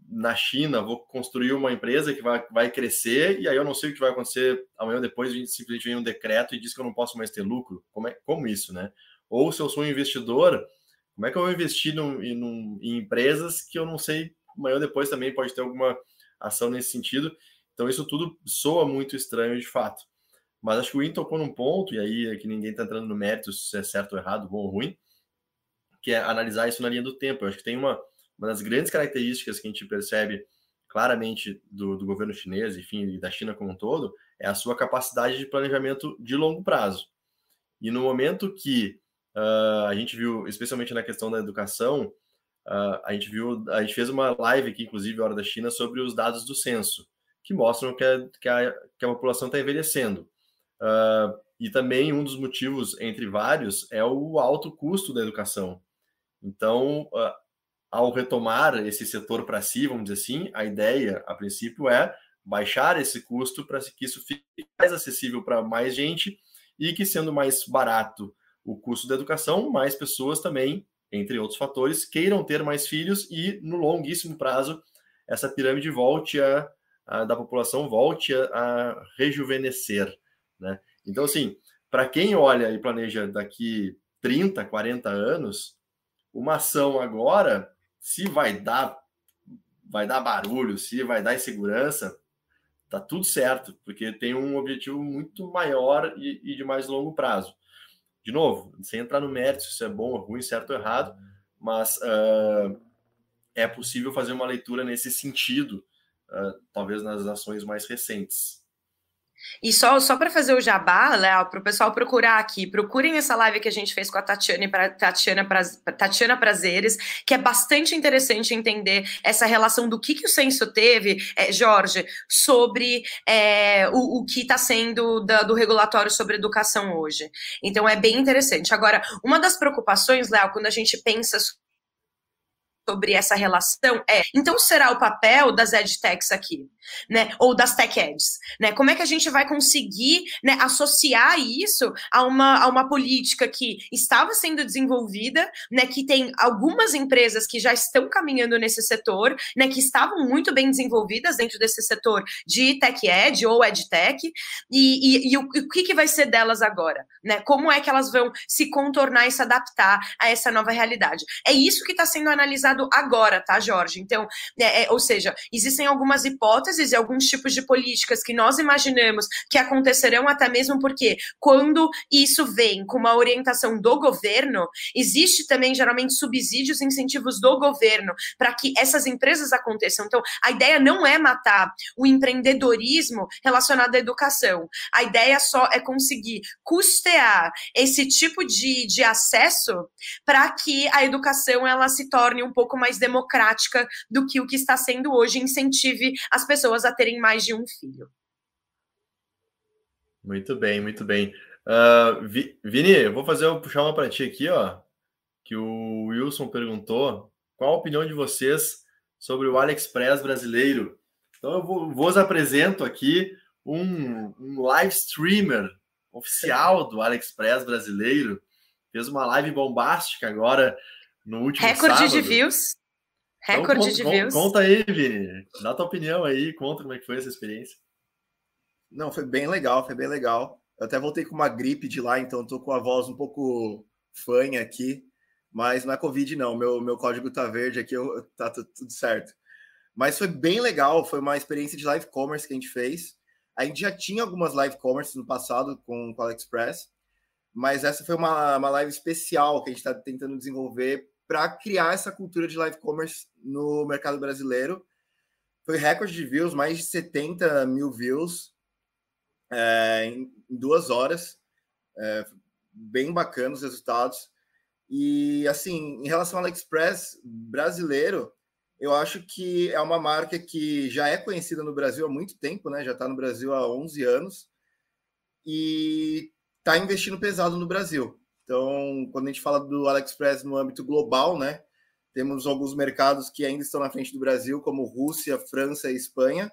na China, vou construir uma empresa que vai, vai crescer, e aí eu não sei o que vai acontecer amanhã ou depois, simplesmente vem um decreto e diz que eu não posso mais ter lucro. Como, é, como isso, né? Ou se eu sou um investidor, como é que eu vou investir num, em, em empresas que eu não sei, amanhã ou depois também pode ter alguma ação nesse sentido. Então, isso tudo soa muito estranho de fato. Mas acho que o In tocou num ponto, e aí é que ninguém está entrando no mérito se é certo ou errado, bom ou ruim, que é analisar isso na linha do tempo. Eu acho que tem uma, uma das grandes características que a gente percebe claramente do, do governo chinês, enfim, e da China como um todo, é a sua capacidade de planejamento de longo prazo. E no momento que uh, a gente viu, especialmente na questão da educação, uh, a gente viu, a gente fez uma live aqui, inclusive, Hora da China, sobre os dados do censo, que mostram que a, que a, que a população está envelhecendo. Uh, e também um dos motivos, entre vários, é o alto custo da educação. Então, ao retomar esse setor para si, vamos dizer assim, a ideia, a princípio, é baixar esse custo para que isso fique mais acessível para mais gente e que, sendo mais barato o custo da educação, mais pessoas também, entre outros fatores, queiram ter mais filhos e, no longuíssimo prazo, essa pirâmide volte a, a, da população volte a, a rejuvenescer, né? Então, assim, para quem olha e planeja daqui 30, 40 anos, uma ação agora, se vai dar vai dar barulho, se vai dar insegurança, tá tudo certo, porque tem um objetivo muito maior e, e de mais longo prazo. De novo, sem entrar no mérito se isso é bom ou ruim, certo ou errado, mas uh, é possível fazer uma leitura nesse sentido, uh, talvez nas ações mais recentes. E só, só para fazer o jabá, Léo, para o pessoal procurar aqui, procurem essa live que a gente fez com a Tatiana, Tatiana, Tatiana Prazeres, que é bastante interessante entender essa relação do que, que o censo teve, é, Jorge, sobre é, o, o que está sendo da, do regulatório sobre educação hoje. Então é bem interessante. Agora, uma das preocupações, Léo, quando a gente pensa sobre essa relação é, então será o papel das edtechs aqui? né? Ou das tech ads, né? Como é que a gente vai conseguir né, associar isso a uma, a uma política que estava sendo desenvolvida, né? Que tem algumas empresas que já estão caminhando nesse setor, né? Que estavam muito bem desenvolvidas dentro desse setor de tech ad ou edtech, e, e, e o, o que, que vai ser delas agora, né? Como é que elas vão se contornar e se adaptar a essa nova realidade? É isso que está sendo analisado agora, tá, Jorge? Então, é, é, ou seja, existem algumas hipóteses e alguns tipos de políticas que nós imaginamos que acontecerão, até mesmo porque quando isso vem com uma orientação do governo, existe também geralmente subsídios e incentivos do governo para que essas empresas aconteçam. Então, a ideia não é matar o empreendedorismo relacionado à educação. A ideia só é conseguir custear esse tipo de, de acesso para que a educação ela se torne um pouco mais democrática do que o que está sendo hoje, incentive as pessoas a terem mais de um filho. Muito bem, muito bem. Uh, Vini, eu vou fazer puxar uma para ti aqui, ó. Que o Wilson perguntou qual a opinião de vocês sobre o AliExpress brasileiro. Então eu vou, vos apresento aqui um, um live streamer oficial do AliExpress brasileiro. Fez uma live bombástica agora no último Recorde sábado. de views. Então, Recorde então, conta, de views. Conta aí, Vini. Dá tua opinião aí, conta como é que foi essa experiência. Não, foi bem legal, foi bem legal. Eu até voltei com uma gripe de lá, então tô com a voz um pouco fanha aqui, mas não é Covid, não. Meu, meu código tá verde aqui, eu, tá tudo certo. Mas foi bem legal, foi uma experiência de live commerce que a gente fez. A gente já tinha algumas live commerce no passado com o AliExpress, mas essa foi uma, uma live especial que a gente está tentando desenvolver para criar essa cultura de live commerce no mercado brasileiro. Foi recorde de views, mais de 70 mil views é, em, duas horas. É, bem bacana os resultados. E assim, em relação ao AliExpress brasileiro, eu acho que é uma marca que já é conhecida no Brasil há muito tempo, né? Já está no Brasil há 11 anos e está investindo pesado no Brasil. Então, quando a gente fala do AliExpress no âmbito global, né, temos alguns mercados que ainda estão na frente do Brasil, como Rússia, França e Espanha,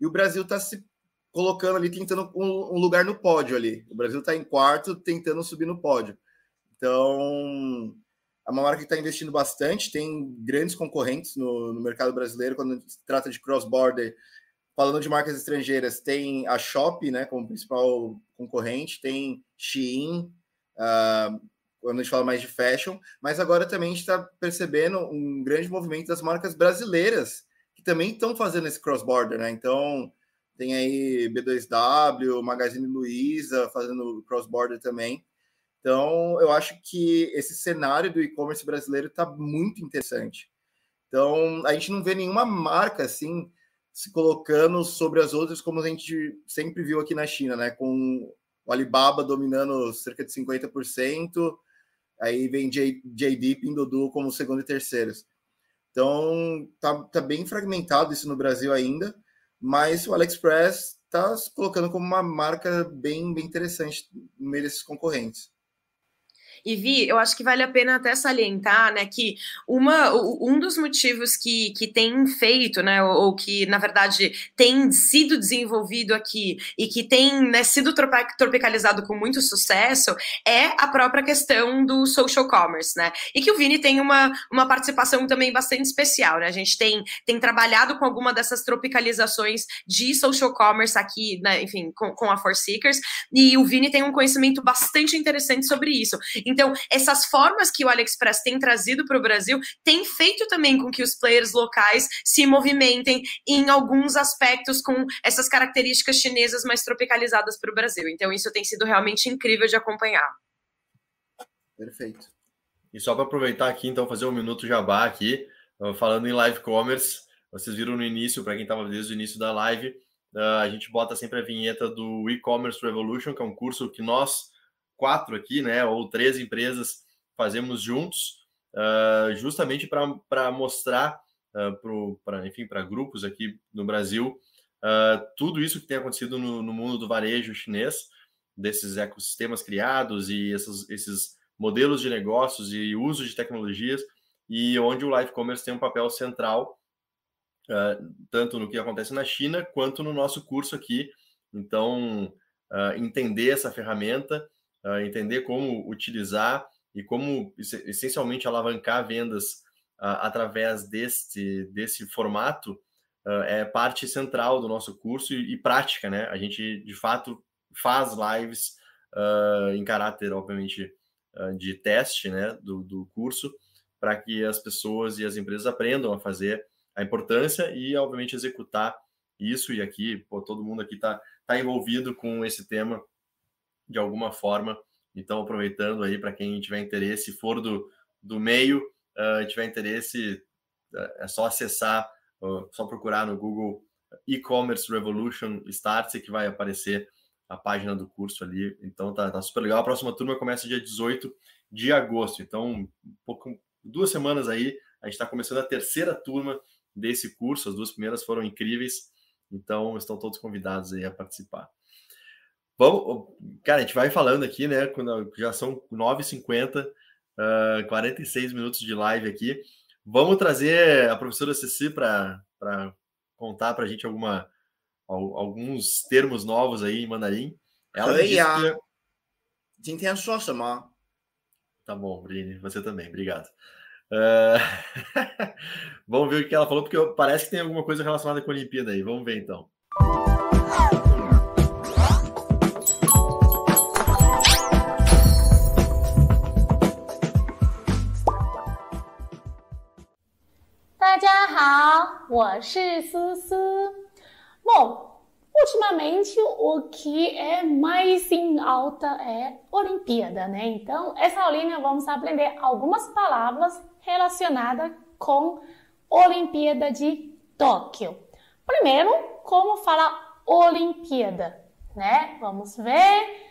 e o Brasil está se colocando ali, tentando um, um, lugar no pódio ali. O Brasil está em quarto, tentando subir no pódio. Então, é uma marca que está investindo bastante, tem grandes concorrentes no, no mercado brasileiro quando se trata de cross-border. Falando de marcas estrangeiras, tem a Shop, né, como principal concorrente, tem Shein, uh, quando a gente fala mais de fashion, mas agora também a gente está percebendo um grande movimento das marcas brasileiras que também estão fazendo esse cross-border, né? Então, tem aí B2W, Magazine Luiza fazendo cross-border também. Então, eu acho que esse cenário do e-commerce brasileiro está muito interessante. Então, a gente não vê nenhuma marca assim se colocando sobre as outras, como a gente sempre viu aqui na China, né? Com o Alibaba dominando cerca de 50%, aí vem JD Pinduoduo como segundo e terceiros. Então, tá, tá bem fragmentado isso no Brasil ainda, mas o AliExpress está se colocando como uma marca bem, bem interessante no meio desses concorrentes. E Vi, eu acho que vale a pena até salientar, né, que uma, um dos motivos que, que tem feito, né, ou, que, na verdade, tem sido desenvolvido aqui e que tem né, sido tropicalizado com muito sucesso é a própria questão do social commerce, né, e que o Vini tem uma, uma participação também bastante especial, né, a gente tem, tem trabalhado com alguma dessas tropicalizações de social commerce aqui, né, enfim, com, com a For Seekers, e o Vini tem um conhecimento bastante interessante sobre isso. Então, essas formas que o AliExpress tem trazido para o Brasil tem feito também com que os players locais se movimentem em alguns aspectos com essas características chinesas mais tropicalizadas para o Brasil. Então, isso tem sido realmente incrível de acompanhar. Perfeito. E só para aproveitar aqui, então, fazer um minuto jabá aqui, falando em live commerce, vocês viram no início, para quem estava desde o início da live, a gente bota sempre a vinheta do E-Commerce Revolution, que é um curso que nós quatro aqui, né, ou três empresas fazemos juntos, uh, justamente para mostrar uh, para enfim para grupos aqui no Brasil uh, tudo isso que tem acontecido no, no, mundo do varejo chinês, desses ecossistemas criados e esses, esses modelos de negócios e uso de tecnologias e onde o live commerce tem um papel central uh, tanto no que acontece na China quanto no nosso curso aqui. Então, entender essa ferramenta uh, entender como utilizar e como essencialmente alavancar vendas uh, através deste, desse formato uh, é parte central do nosso curso e, e, prática, né? A gente de fato faz lives em caráter, obviamente, de teste, né, do, do curso, para que as pessoas e as empresas aprendam a fazer a importância e, obviamente, executar isso. E aqui, pô, todo mundo aqui está tá envolvido com esse tema de alguma forma. Então, aproveitando aí para quem tiver interesse, for do, do meio, uh, tiver interesse, é só acessar, uh, só procurar no Google E-Commerce Revolution Starts que vai aparecer a página do curso ali. Então, tá, tá, super legal. A próxima turma começa dia 18 de agosto. Então, um pouco, duas semanas aí, a gente está começando a terceira turma desse curso. As duas primeiras foram incríveis. Então, estão todos convidados aí a participar. Vamos, cara, a gente vai falando aqui, né? Quando já são 9h50, uh, 46 minutos de live aqui. Vamos trazer a professora Ceci para contar para a gente alguma, alguns termos novos aí em mandarim. Ela disse que... Tá bom, Brine, você também, obrigado. Uh... [LAUGHS] Vamos ver o que ela falou, porque parece que tem alguma coisa relacionada com a Olimpíada aí. Vamos ver então. 我是思思。Bom, ultimamente o que é mais em alta é Olimpíada, né? Então, essa aulinha vamos aprender algumas palavras relacionadas com Olimpíada de Tóquio. Primeiro, como falar Olimpíada, né? Vamos ver.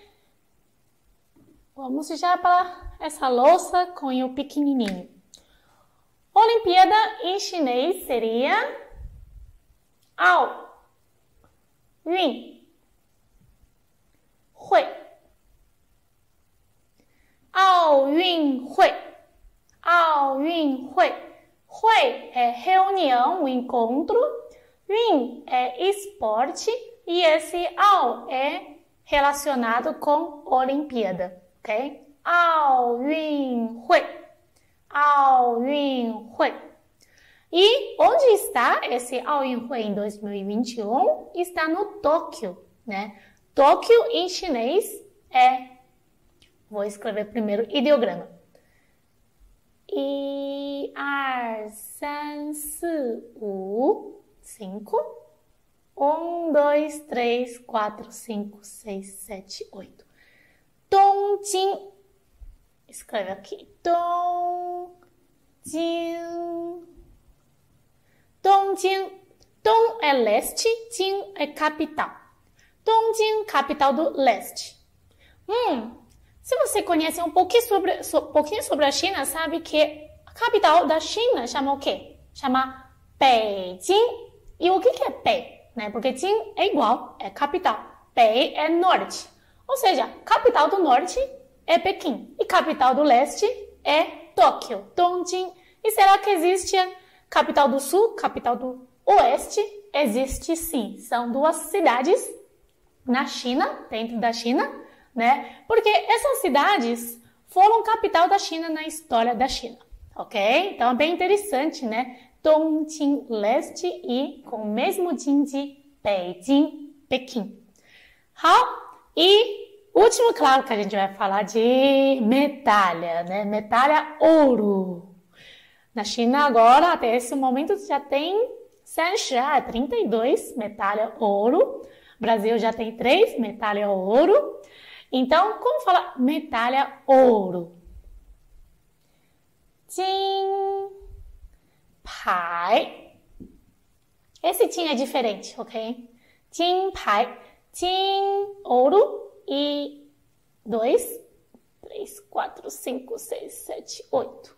Vamos já para essa louça com o pequenininho. Olimpíada em chinês seria ao Yun Hui. Ao Yun Hui. Ao Yun Hui. Hui é reunião, encontro. Yun é esporte. E esse ao é relacionado com Olimpíada, ok? Ao Yun Hui ao Hui. E onde está esse ao Yun Hui em 2021? Está no Tóquio, né? Tóquio em chinês é. Vou escrever primeiro ideograma. E, ar, san, si, u, cinco. Um, dois, três, quatro, cinco, seis, sete, oito. Tongjin. Escreve aqui. Tongjin. Dongjing. Dongjing. Dong é leste, Jing é capital. Dongjing, capital do leste. Hum, se você conhece um pouquinho sobre, so, pouquinho sobre a China, sabe que a capital da China chama o quê? Chama Beijing. E o que, que é Bei? Né? Porque Jing é igual, é capital. Bei é norte. Ou seja, capital do norte é Pequim. E capital do leste é Tóquio, Dongjing. E será que existe capital do sul, capital do oeste? Existe sim. São duas cidades na China, dentro da China, né? Porque essas cidades foram capital da China na história da China, ok? Então é bem interessante, né? Dongjing Leste e com o mesmo Jing de Beijing, Pequim. e último, claro que a gente vai falar de medalha, né? Medalha ouro. Na China agora, até esse momento, já tem 32 medalha ouro. Brasil já tem 3 medalha ouro. Então, como fala medalha ouro? Jin Pai. Esse Jin é diferente, ok? Jin Pai. Jin ouro e 2, 3, 4, 5, 6, 7, 8.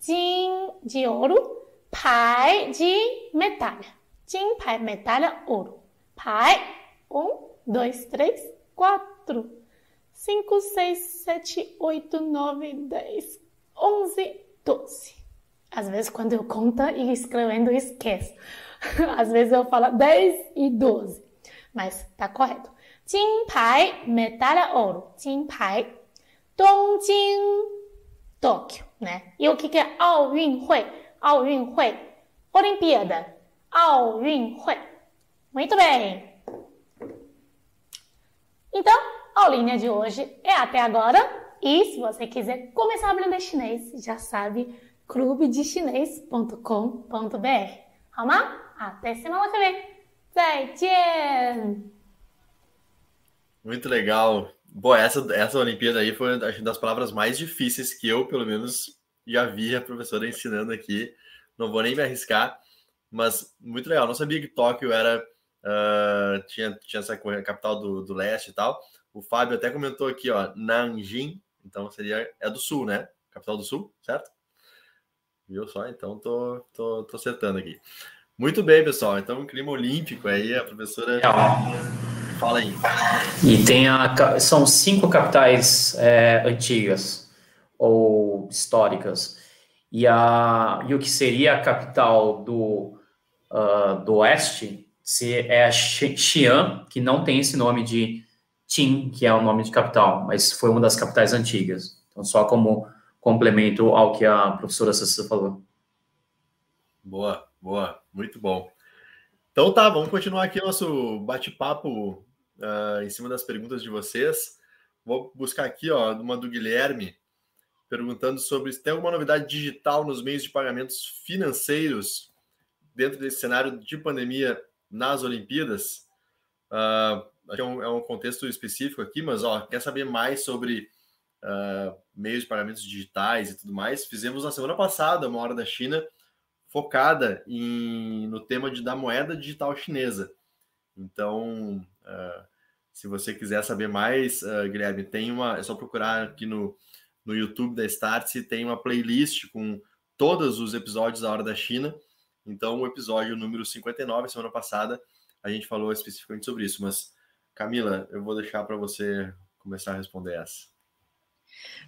Jin de ouro, Pai de medalha. Jin Pai, medalha ouro. Pai, 1, 2, 3, 4. 5, 6, 7, 8, 9, 10, 11, 12. Às vezes, quando eu conto e escrevendo, eu esqueço. [LAUGHS] Às vezes eu falo 10 e 12. Mas tá correto. 金牌 medalha ouro. 金牌东京 Tóquio, né? E o que, que é 奥运会?奥运会 Olimpíada. 奥运会 Muito bem. Então, a aulinha de hoje é até agora. E se você quiser começar a aprender chinês, já sabe, clubedechinês.com.br. Até semana que vem. 再见! Muito legal. Bom, essa, essa Olimpíada aí foi acho, das palavras mais difíceis que eu, pelo menos, já vi a professora ensinando aqui. Não vou nem me arriscar, mas muito legal. Não sabia que Tóquio era uh, tinha, tinha essa capital do, do leste e tal. O Fábio até comentou aqui, ó, Nanjing, então seria é do sul, né? Capital do sul, certo? Viu só? Então tô, tô, tô acertando aqui. Muito bem, pessoal. Então, clima olímpico aí, a professora. É. Fala aí. E tem a. São cinco capitais é, antigas ou históricas. E, a, e o que seria a capital do, uh, do oeste se é Xi'an, que não tem esse nome de Tim, que é o nome de capital, mas foi uma das capitais antigas. Então, só como complemento ao que a professora Cecília falou. Boa, boa, muito bom. Então tá, vamos continuar aqui o nosso bate-papo uh, em cima das perguntas de vocês. Vou buscar aqui, ó, uma do Guilherme, perguntando sobre se tem alguma novidade digital nos meios de pagamentos financeiros dentro desse cenário de pandemia nas Olimpíadas. Uh, é um, é um contexto específico aqui, mas ó, quer saber mais sobre uh, meios de pagamentos digitais e tudo mais? Fizemos na semana passada uma hora da China focada em, no tema de, da moeda digital chinesa. Então, uh, se você quiser saber mais, uh, Guilherme, tem uma. É só procurar aqui no, no YouTube da Startse, tem uma playlist com todos os episódios da Hora da China. Então, o episódio número 59, semana passada, a gente falou especificamente sobre isso, mas Camila, eu vou deixar para você começar a responder essa.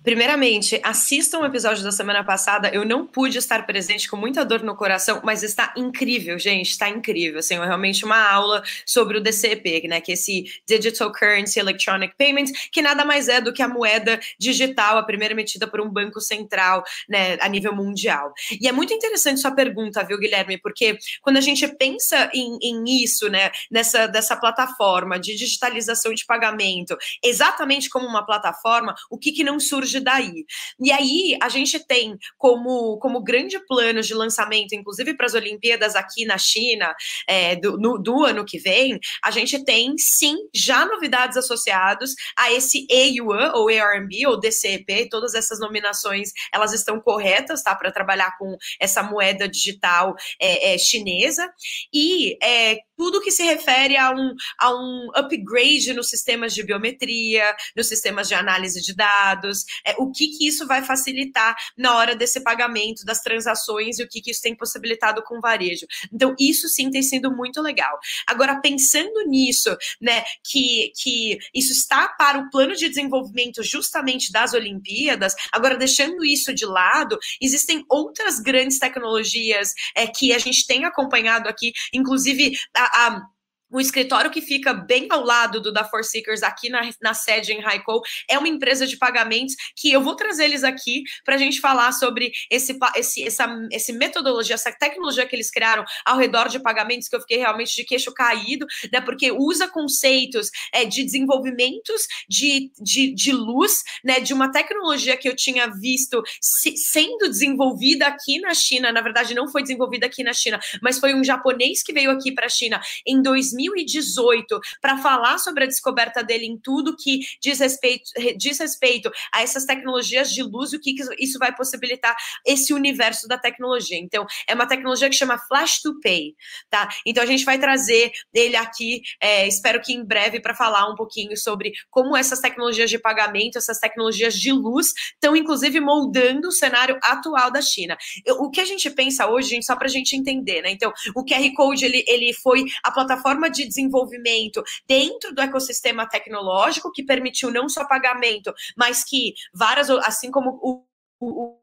Primeiramente, assistam o episódio da semana passada. Eu não pude estar presente com muita dor no coração, mas está incrível, gente. Está incrível. Assim, é realmente uma aula sobre o DCP, né? Que é esse Digital Currency Electronic Payments, que nada mais é do que a moeda digital, a primeira emitida por um banco central, né, a nível mundial. E é muito interessante sua pergunta, viu, Guilherme? Porque quando a gente pensa em, em isso, né, nessa dessa plataforma de digitalização de pagamento, exatamente como uma plataforma, o que, que não surge daí. E aí a gente tem como, como grande plano de lançamento, inclusive para as Olimpíadas aqui na China, é, do, no, do ano que vem, a gente tem sim já novidades associadas a esse EUAN ou ARMB ou DCEP, todas essas nominações elas estão corretas, tá? Para trabalhar com essa moeda digital é, é, chinesa. E é, tudo que se refere a um, a um upgrade nos sistemas de biometria, nos sistemas de análise de dados, é, o que, que isso vai facilitar na hora desse pagamento das transações e o que, que isso tem possibilitado com o varejo. Então, isso sim tem sido muito legal. Agora, pensando nisso, né, que, que isso está para o plano de desenvolvimento justamente das Olimpíadas, agora deixando isso de lado, existem outras grandes tecnologias é, que a gente tem acompanhado aqui, inclusive a, a o escritório que fica bem ao lado do da For Seekers, aqui na, na sede em Raikkow, é uma empresa de pagamentos que eu vou trazer eles aqui para a gente falar sobre esse, esse, essa esse metodologia, essa tecnologia que eles criaram ao redor de pagamentos, que eu fiquei realmente de queixo caído, né? Porque usa conceitos é, de desenvolvimentos de, de, de luz, né? De uma tecnologia que eu tinha visto se, sendo desenvolvida aqui na China, na verdade, não foi desenvolvida aqui na China, mas foi um japonês que veio aqui para a China em 2000 2018 para falar sobre a descoberta dele em tudo que diz respeito, diz respeito a essas tecnologias de luz e o que isso vai possibilitar esse universo da tecnologia. Então, é uma tecnologia que chama Flash to Pay, tá? Então, a gente vai trazer ele aqui, é, espero que em breve, para falar um pouquinho sobre como essas tecnologias de pagamento, essas tecnologias de luz, estão inclusive moldando o cenário atual da China. O que a gente pensa hoje, gente, só para a gente entender, né? Então, o QR Code ele, ele foi a plataforma de desenvolvimento dentro do ecossistema tecnológico que permitiu não só pagamento, mas que várias, assim como o, o,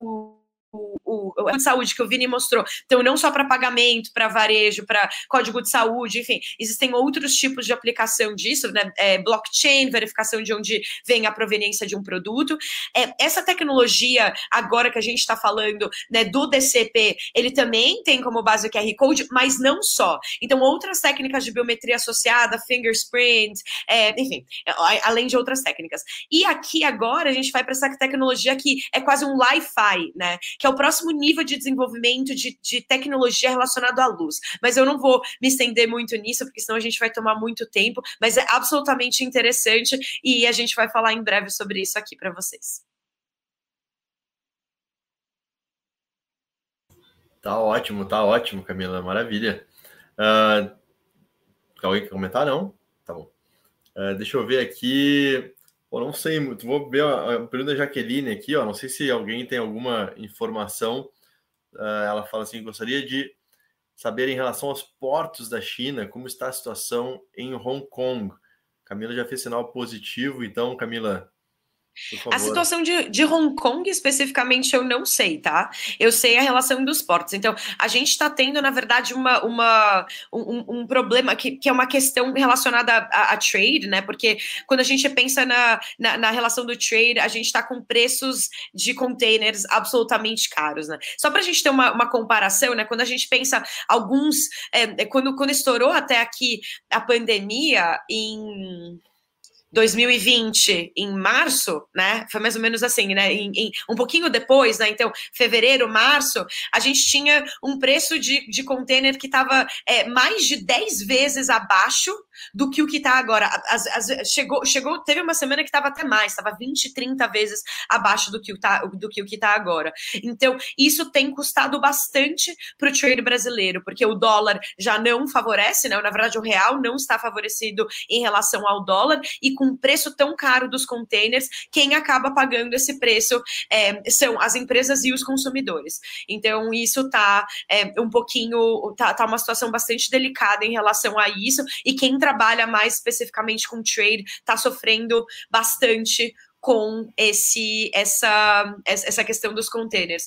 o o, o, a saúde que o Vini mostrou. Então, não só para pagamento, para varejo, para código de saúde, enfim, existem outros tipos de aplicação disso, né? É, blockchain, verificação de onde vem a proveniência de um produto. É, essa tecnologia, agora que a gente está falando né, do DCP, ele também tem como base o QR Code, mas não só. Então, outras técnicas de biometria associada, fingerprint, é, enfim, além de outras técnicas. E aqui agora a gente vai para essa tecnologia que é quase um Wi-Fi, né? Que é o próximo nível de desenvolvimento de, de tecnologia relacionado à luz. Mas eu não vou me estender muito nisso, porque senão a gente vai tomar muito tempo, mas é absolutamente interessante e a gente vai falar em breve sobre isso aqui para vocês. Tá ótimo, tá ótimo, Camila, maravilha. Uh, alguém quer comentar? Não? Tá bom. Uh, deixa eu ver aqui. Pô, não sei muito. Vou ver a pergunta da Jaqueline aqui, ó. Não sei se alguém tem alguma informação. Uh, ela fala assim: gostaria de saber em relação aos portos da China, como está a situação em Hong Kong. Camila já fez sinal positivo, então, Camila, a situação de, de Hong Kong especificamente eu não sei, tá? Eu sei a relação dos portos. Então, a gente está tendo, na verdade, uma, uma, um, um, problema que, que é uma questão relacionada a, a, trade, né? Porque quando a gente pensa na, na, na relação do trade, a gente está com preços de containers absolutamente caros, né? Só para a gente ter uma, uma comparação, né? Quando a gente pensa alguns. É, quando, quando estourou até aqui a pandemia em 2020, em março, né? Foi mais ou menos assim, né? Em, em, um pouquinho depois, né? Então, fevereiro, março, a gente tinha um preço de, de container que estava é, mais de 10 vezes abaixo do que o que está agora. As, as, chegou, chegou, teve uma semana que estava até mais, estava 20, 30 vezes abaixo do que, tá, do que o que está agora. Então, isso tem custado bastante para o trade brasileiro, porque o dólar já não favorece, né? Na verdade, o real não está favorecido em relação ao dólar, e com o preço tão caro dos containers, quem acaba pagando esse preço é, são as empresas e os consumidores. Então, isso está é, um pouquinho, tá, tá uma situação bastante delicada em relação a isso, e quem trabalha mais especificamente com trade está sofrendo bastante com esse essa essa questão dos containers.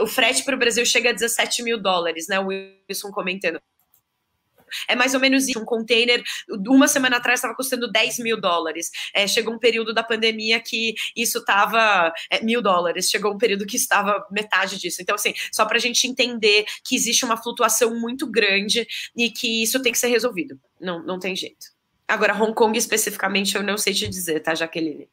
O frete para o Brasil chega a 17 mil dólares, né? O Wilson comentando. É mais ou menos isso. Um container, uma semana atrás, estava custando 10 mil dólares. É, chegou um período da pandemia que isso estava é, mil dólares. Chegou um período que estava metade disso. Então, assim, só para a gente entender que existe uma flutuação muito grande e que isso tem que ser resolvido. Não, não tem jeito. Agora, Hong Kong especificamente, eu não sei te dizer, tá, Jaqueline?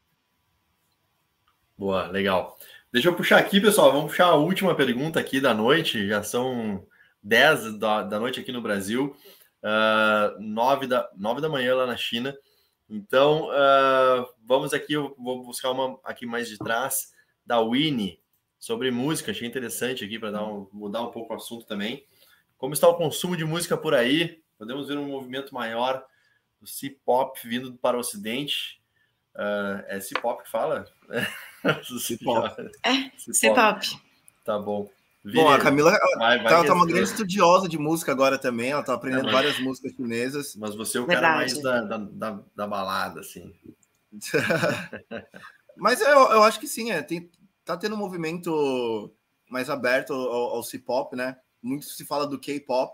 Boa, legal. Deixa eu puxar aqui, pessoal. Vamos puxar a última pergunta aqui da noite. Já são 10 da, da noite aqui no Brasil uh, nove, da, nove da manhã lá na China. Então, uh, vamos aqui, eu vou buscar uma aqui mais de trás, da Winnie, sobre música. Achei interessante aqui para um, mudar um pouco o assunto também. como está o consumo de música por aí? Podemos ver um movimento maior do C-pop vindo para o Ocidente. Uh, é C-pop que fala? [LAUGHS] C-pop. [LAUGHS] É, C-pop. Tá bom. Bom, a Camila vai, vai ela tá uma grande estudiosa de música agora também, ela tá aprendendo é, várias músicas chinesas. Mas você é o Verdade. cara mais da, da, da, da balada, assim. [LAUGHS] mas eu, eu acho que sim, é, tem, tá tendo um movimento mais aberto ao, ao C-pop, né? Muito se fala do K-pop,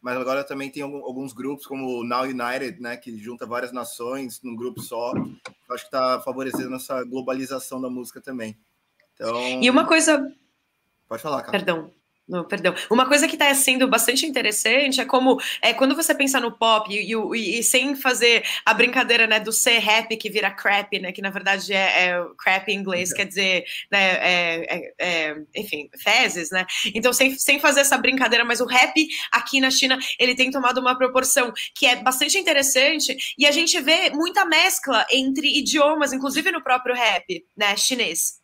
mas agora também tem alguns grupos como o Now United, né, que junta várias nações num grupo só. Eu acho que está favorecendo essa globalização da música também. Então, e uma coisa Pode falar, cara. Perdão. Não, perdão. Uma coisa que está sendo bastante interessante é como é, quando você pensa no pop e, e, e, sem fazer a brincadeira né, do ser rap que vira crap, né, que na verdade é, é crap em inglês, quer dizer, né, é, é, é, enfim, fezes, né? Então, sem, sem fazer essa brincadeira, mas o rap aqui na China ele tem tomado uma proporção que é bastante interessante e a gente vê muita mescla entre idiomas, inclusive no próprio rap, né, chinês.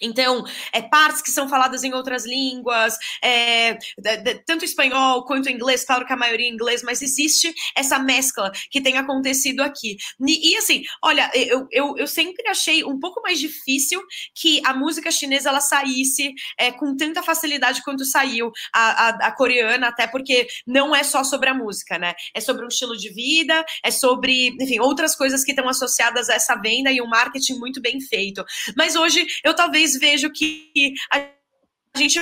Então, é, partes que são faladas em outras línguas, é, de, de, tanto espanhol quanto inglês, claro que a maioria é inglês, mas existe essa mescla que tem acontecido aqui. E, e assim, olha, eu, eu, eu, sempre achei um pouco mais difícil que a música chinesa ela saísse é, com tanta facilidade quanto saiu a, a, a, coreana, até porque não é só sobre a música, né? É sobre um estilo de vida, é sobre, enfim, outras coisas que estão associadas a essa venda e um marketing muito bem feito. Mas hoje eu talvez vejo que a gente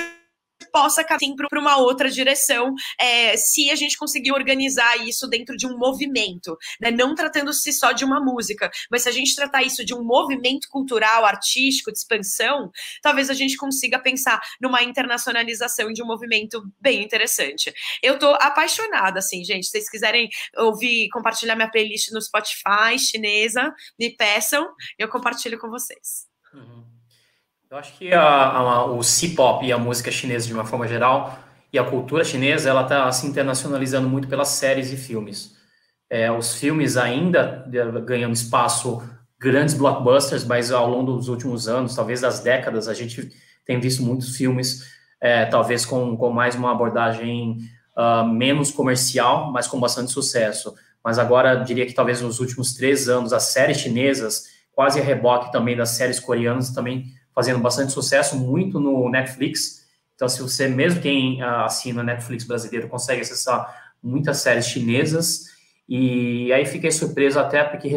possa caminhar para uma outra direção é, se a gente conseguir organizar isso dentro de um movimento, né? não tratando-se só de uma música, mas se a gente tratar isso de um movimento cultural, artístico, de expansão, talvez a gente consiga pensar numa internacionalização de um movimento bem interessante. Eu tô apaixonada, assim, gente. Se vocês quiserem ouvir, compartilhar minha playlist no Spotify chinesa, me peçam, eu compartilho com vocês. Uhum. Eu acho que a, a, o C-pop e a música chinesa de uma forma geral e a cultura chinesa ela está se internacionalizando muito pelas séries e filmes. É, os filmes ainda ganham espaço grandes blockbusters, mas ao longo dos últimos anos, talvez das décadas, a gente tem visto muitos filmes, é, talvez com, com mais uma abordagem uh, menos comercial, mas com bastante sucesso. Mas agora, diria que talvez nos últimos três anos, as séries chinesas, quase a reboque também das séries coreanas, também fazendo bastante sucesso, muito no Netflix. Então, se você, mesmo quem uh, assina Netflix brasileiro, consegue acessar muitas séries chinesas. E aí fiquei surpreso até porque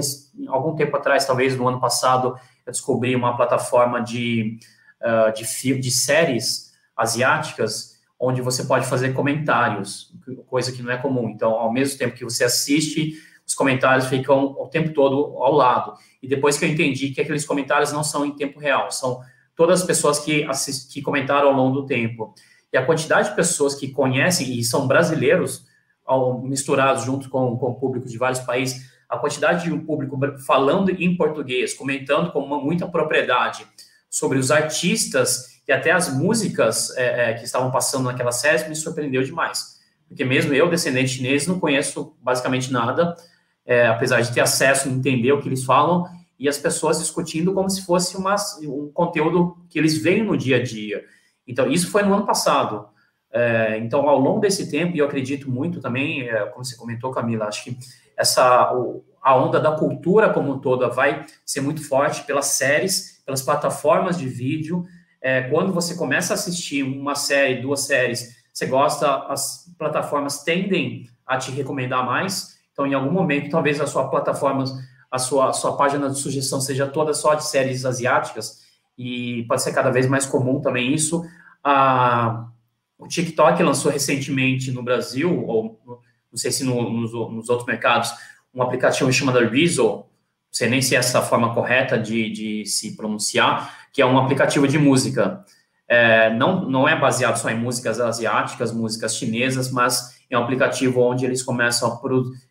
algum tempo atrás, talvez no ano passado, eu descobri uma plataforma de, uh, de, de séries asiáticas onde você pode fazer comentários, coisa que não é comum. Então, ao mesmo tempo que você assiste, os comentários ficam o tempo todo ao lado. E depois que eu entendi que aqueles comentários não são em tempo real, são todas as pessoas que, assist, que comentaram ao longo do tempo. E a quantidade de pessoas que conhecem e são brasileiros, ao, misturados junto com, com o público de vários países, a quantidade de um público falando em português, comentando com uma, muita propriedade sobre os artistas e até as músicas é, é, que estavam passando naquela série me surpreendeu demais. Porque mesmo eu, descendente chinês, não conheço basicamente nada, é, apesar de ter acesso, entender o que eles falam, e as pessoas discutindo como se fosse uma, um conteúdo que eles veem no dia a dia. Então, isso foi no ano passado. É, então, ao longo desse tempo, e eu acredito muito também, é, como você comentou, Camila, acho que essa, o, a onda da cultura como toda vai ser muito forte pelas séries, pelas plataformas de vídeo. É, quando você começa a assistir uma série, duas séries, você gosta, as plataformas tendem a te recomendar mais. Então, em algum momento, talvez a sua plataforma a sua, a sua página de sugestão seja toda só de séries asiáticas, e pode ser cada vez mais comum também isso. O TikTok lançou recentemente no Brasil, ou não sei se no, nos, nos, outros mercados, um aplicativo chamado Rezo, não sei nem se é essa a forma correta de, de se pronunciar, que é um aplicativo de música. É, não, não é baseado só em músicas asiáticas, músicas chinesas, mas é um aplicativo onde eles começam a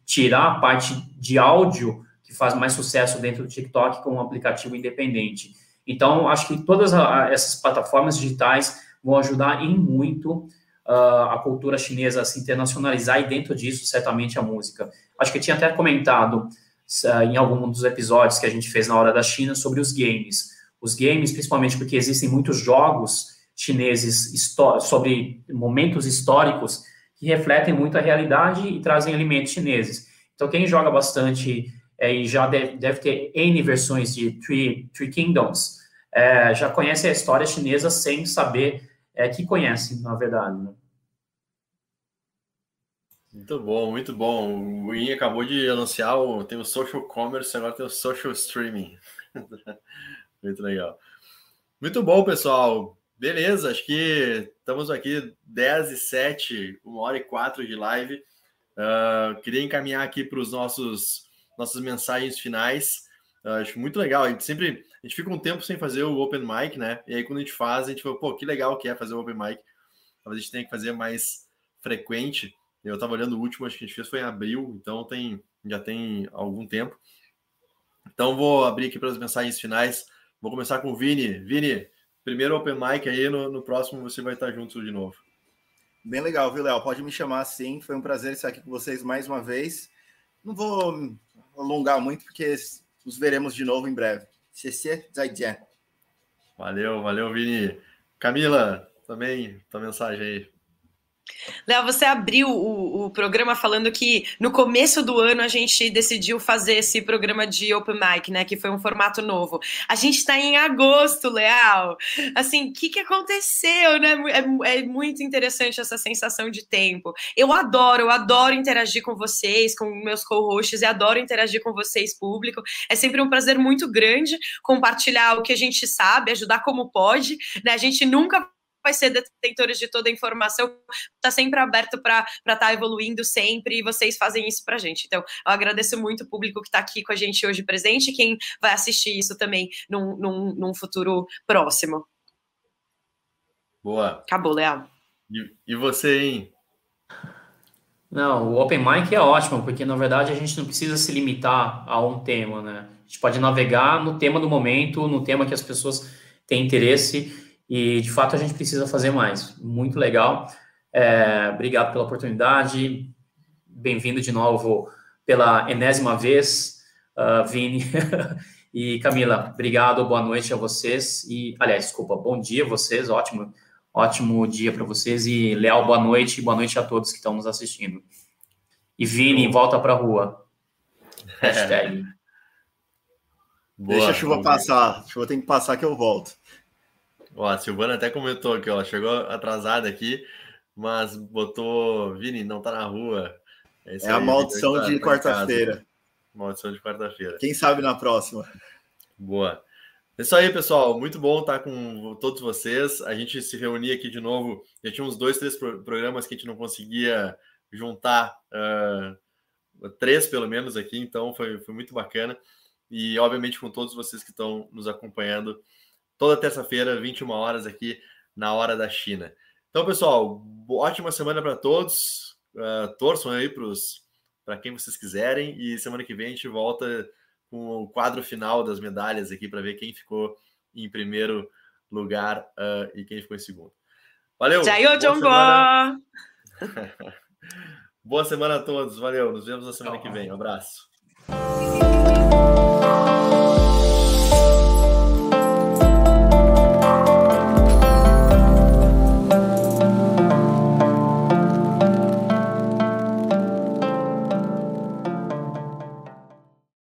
tirar a parte de áudio que faz mais sucesso dentro do TikTok com um aplicativo independente. Então, acho que todas essas plataformas digitais vão ajudar em muito uh, a cultura chinesa a se internacionalizar e dentro disso, certamente, a música. Acho que eu tinha até comentado uh, em algum dos episódios que a gente fez na Hora da China sobre os games. Os games, principalmente porque existem muitos jogos chineses sobre momentos históricos que refletem muito a realidade e trazem elementos chineses. Então, quem joga bastante é, e já deve, deve, ter N versões de Three, Three Kingdoms, é, já conhece a história chinesa sem saber é, que conhece, na verdade. Né? Muito bom, muito bom. O Win acabou de anunciar, tem o social commerce, agora tem o social streaming. [LAUGHS] muito legal. Muito bom, pessoal. Beleza, acho que estamos aqui 10 e 7, uma hora e quatro de live. Uh, queria encaminhar aqui para os nossos nossas mensagens finais. Uh, acho muito legal. A gente sempre a gente fica um tempo sem fazer o open mic, né? E aí quando a gente faz, a gente fala, pô, que legal que é fazer o open mic. Talvez a gente tenha que fazer mais frequente. Eu estava olhando o último, acho que a gente fez foi em abril, então tem já tem algum tempo. Então vou abrir aqui para as mensagens finais. Vou começar com o Vini. Vini, primeiro open mic aí, no, no próximo você vai estar junto de novo. Bem legal, viu, Léo? Pode me chamar assim. Foi um prazer estar aqui com vocês mais uma vez. Não vou alongar muito, porque os veremos de novo em breve. Xexê, zaijian. Valeu, valeu, Vini. Camila, também, tua mensagem aí. Léo, você abriu o, o, programa falando que no começo do ano a gente decidiu fazer esse programa de Open Mic, né? Que foi um formato novo. A gente está em agosto, Léo. Assim, o que, que aconteceu, né? É, é, muito interessante essa sensação de tempo. Eu adoro, eu adoro interagir com vocês, com meus co-hosts, e adoro interagir com vocês, público. É sempre um prazer muito grande compartilhar o que a gente sabe, ajudar como pode, né? A gente nunca vai ser detentores de toda a informação, está sempre aberto para estar tá evoluindo sempre e vocês fazem isso para a gente. Então, eu agradeço muito o público que está aqui com a gente hoje presente e quem vai assistir isso também num, num, num futuro próximo. Boa. Acabou, Léo. E, e você, hein? Não, o Open Mic é ótimo, porque na verdade a gente não precisa se limitar a um tema, né? A gente pode navegar no tema do momento, no tema que as pessoas têm interesse e, de fato, a gente precisa fazer mais. Muito legal. É, obrigado pela oportunidade. Bem-vindo de novo pela enésima vez, uh, Vini. [LAUGHS] e Camila, obrigado, boa noite a vocês. E, aliás, desculpa, bom dia a vocês, ótimo, ótimo dia para vocês. E, Léo, boa noite, boa noite a todos que estão nos assistindo. E Vini, volta para a rua. [LAUGHS] Hashtag. Boa, Deixa a chuva passar, a chuva tem que passar que eu volto. Ó, a Silvana até comentou aqui, ó, chegou atrasada aqui, mas botou Vini, não tá na rua. É, é a maldição tá, de tá quarta-feira. Maldição de quarta-feira. Quem sabe na próxima. Boa. É isso aí, pessoal. Muito bom estar com todos vocês. A gente se reunir aqui de novo. Já tinha uns dois, três programas que a gente não conseguia juntar uh, três, pelo menos, aqui. Então foi, foi muito bacana. E, obviamente, com todos vocês que estão nos acompanhando toda terça-feira, 21 horas aqui na Hora da China. Então, pessoal, ótima semana para todos. Uh, torçam aí para quem vocês quiserem. E semana que vem a gente volta com o quadro final das medalhas aqui para ver quem ficou em primeiro lugar uh, e quem ficou em segundo. Valeu! Jayo boa semana. [LAUGHS] boa semana a todos. Valeu. Nos vemos na semana que vem. Um abraço.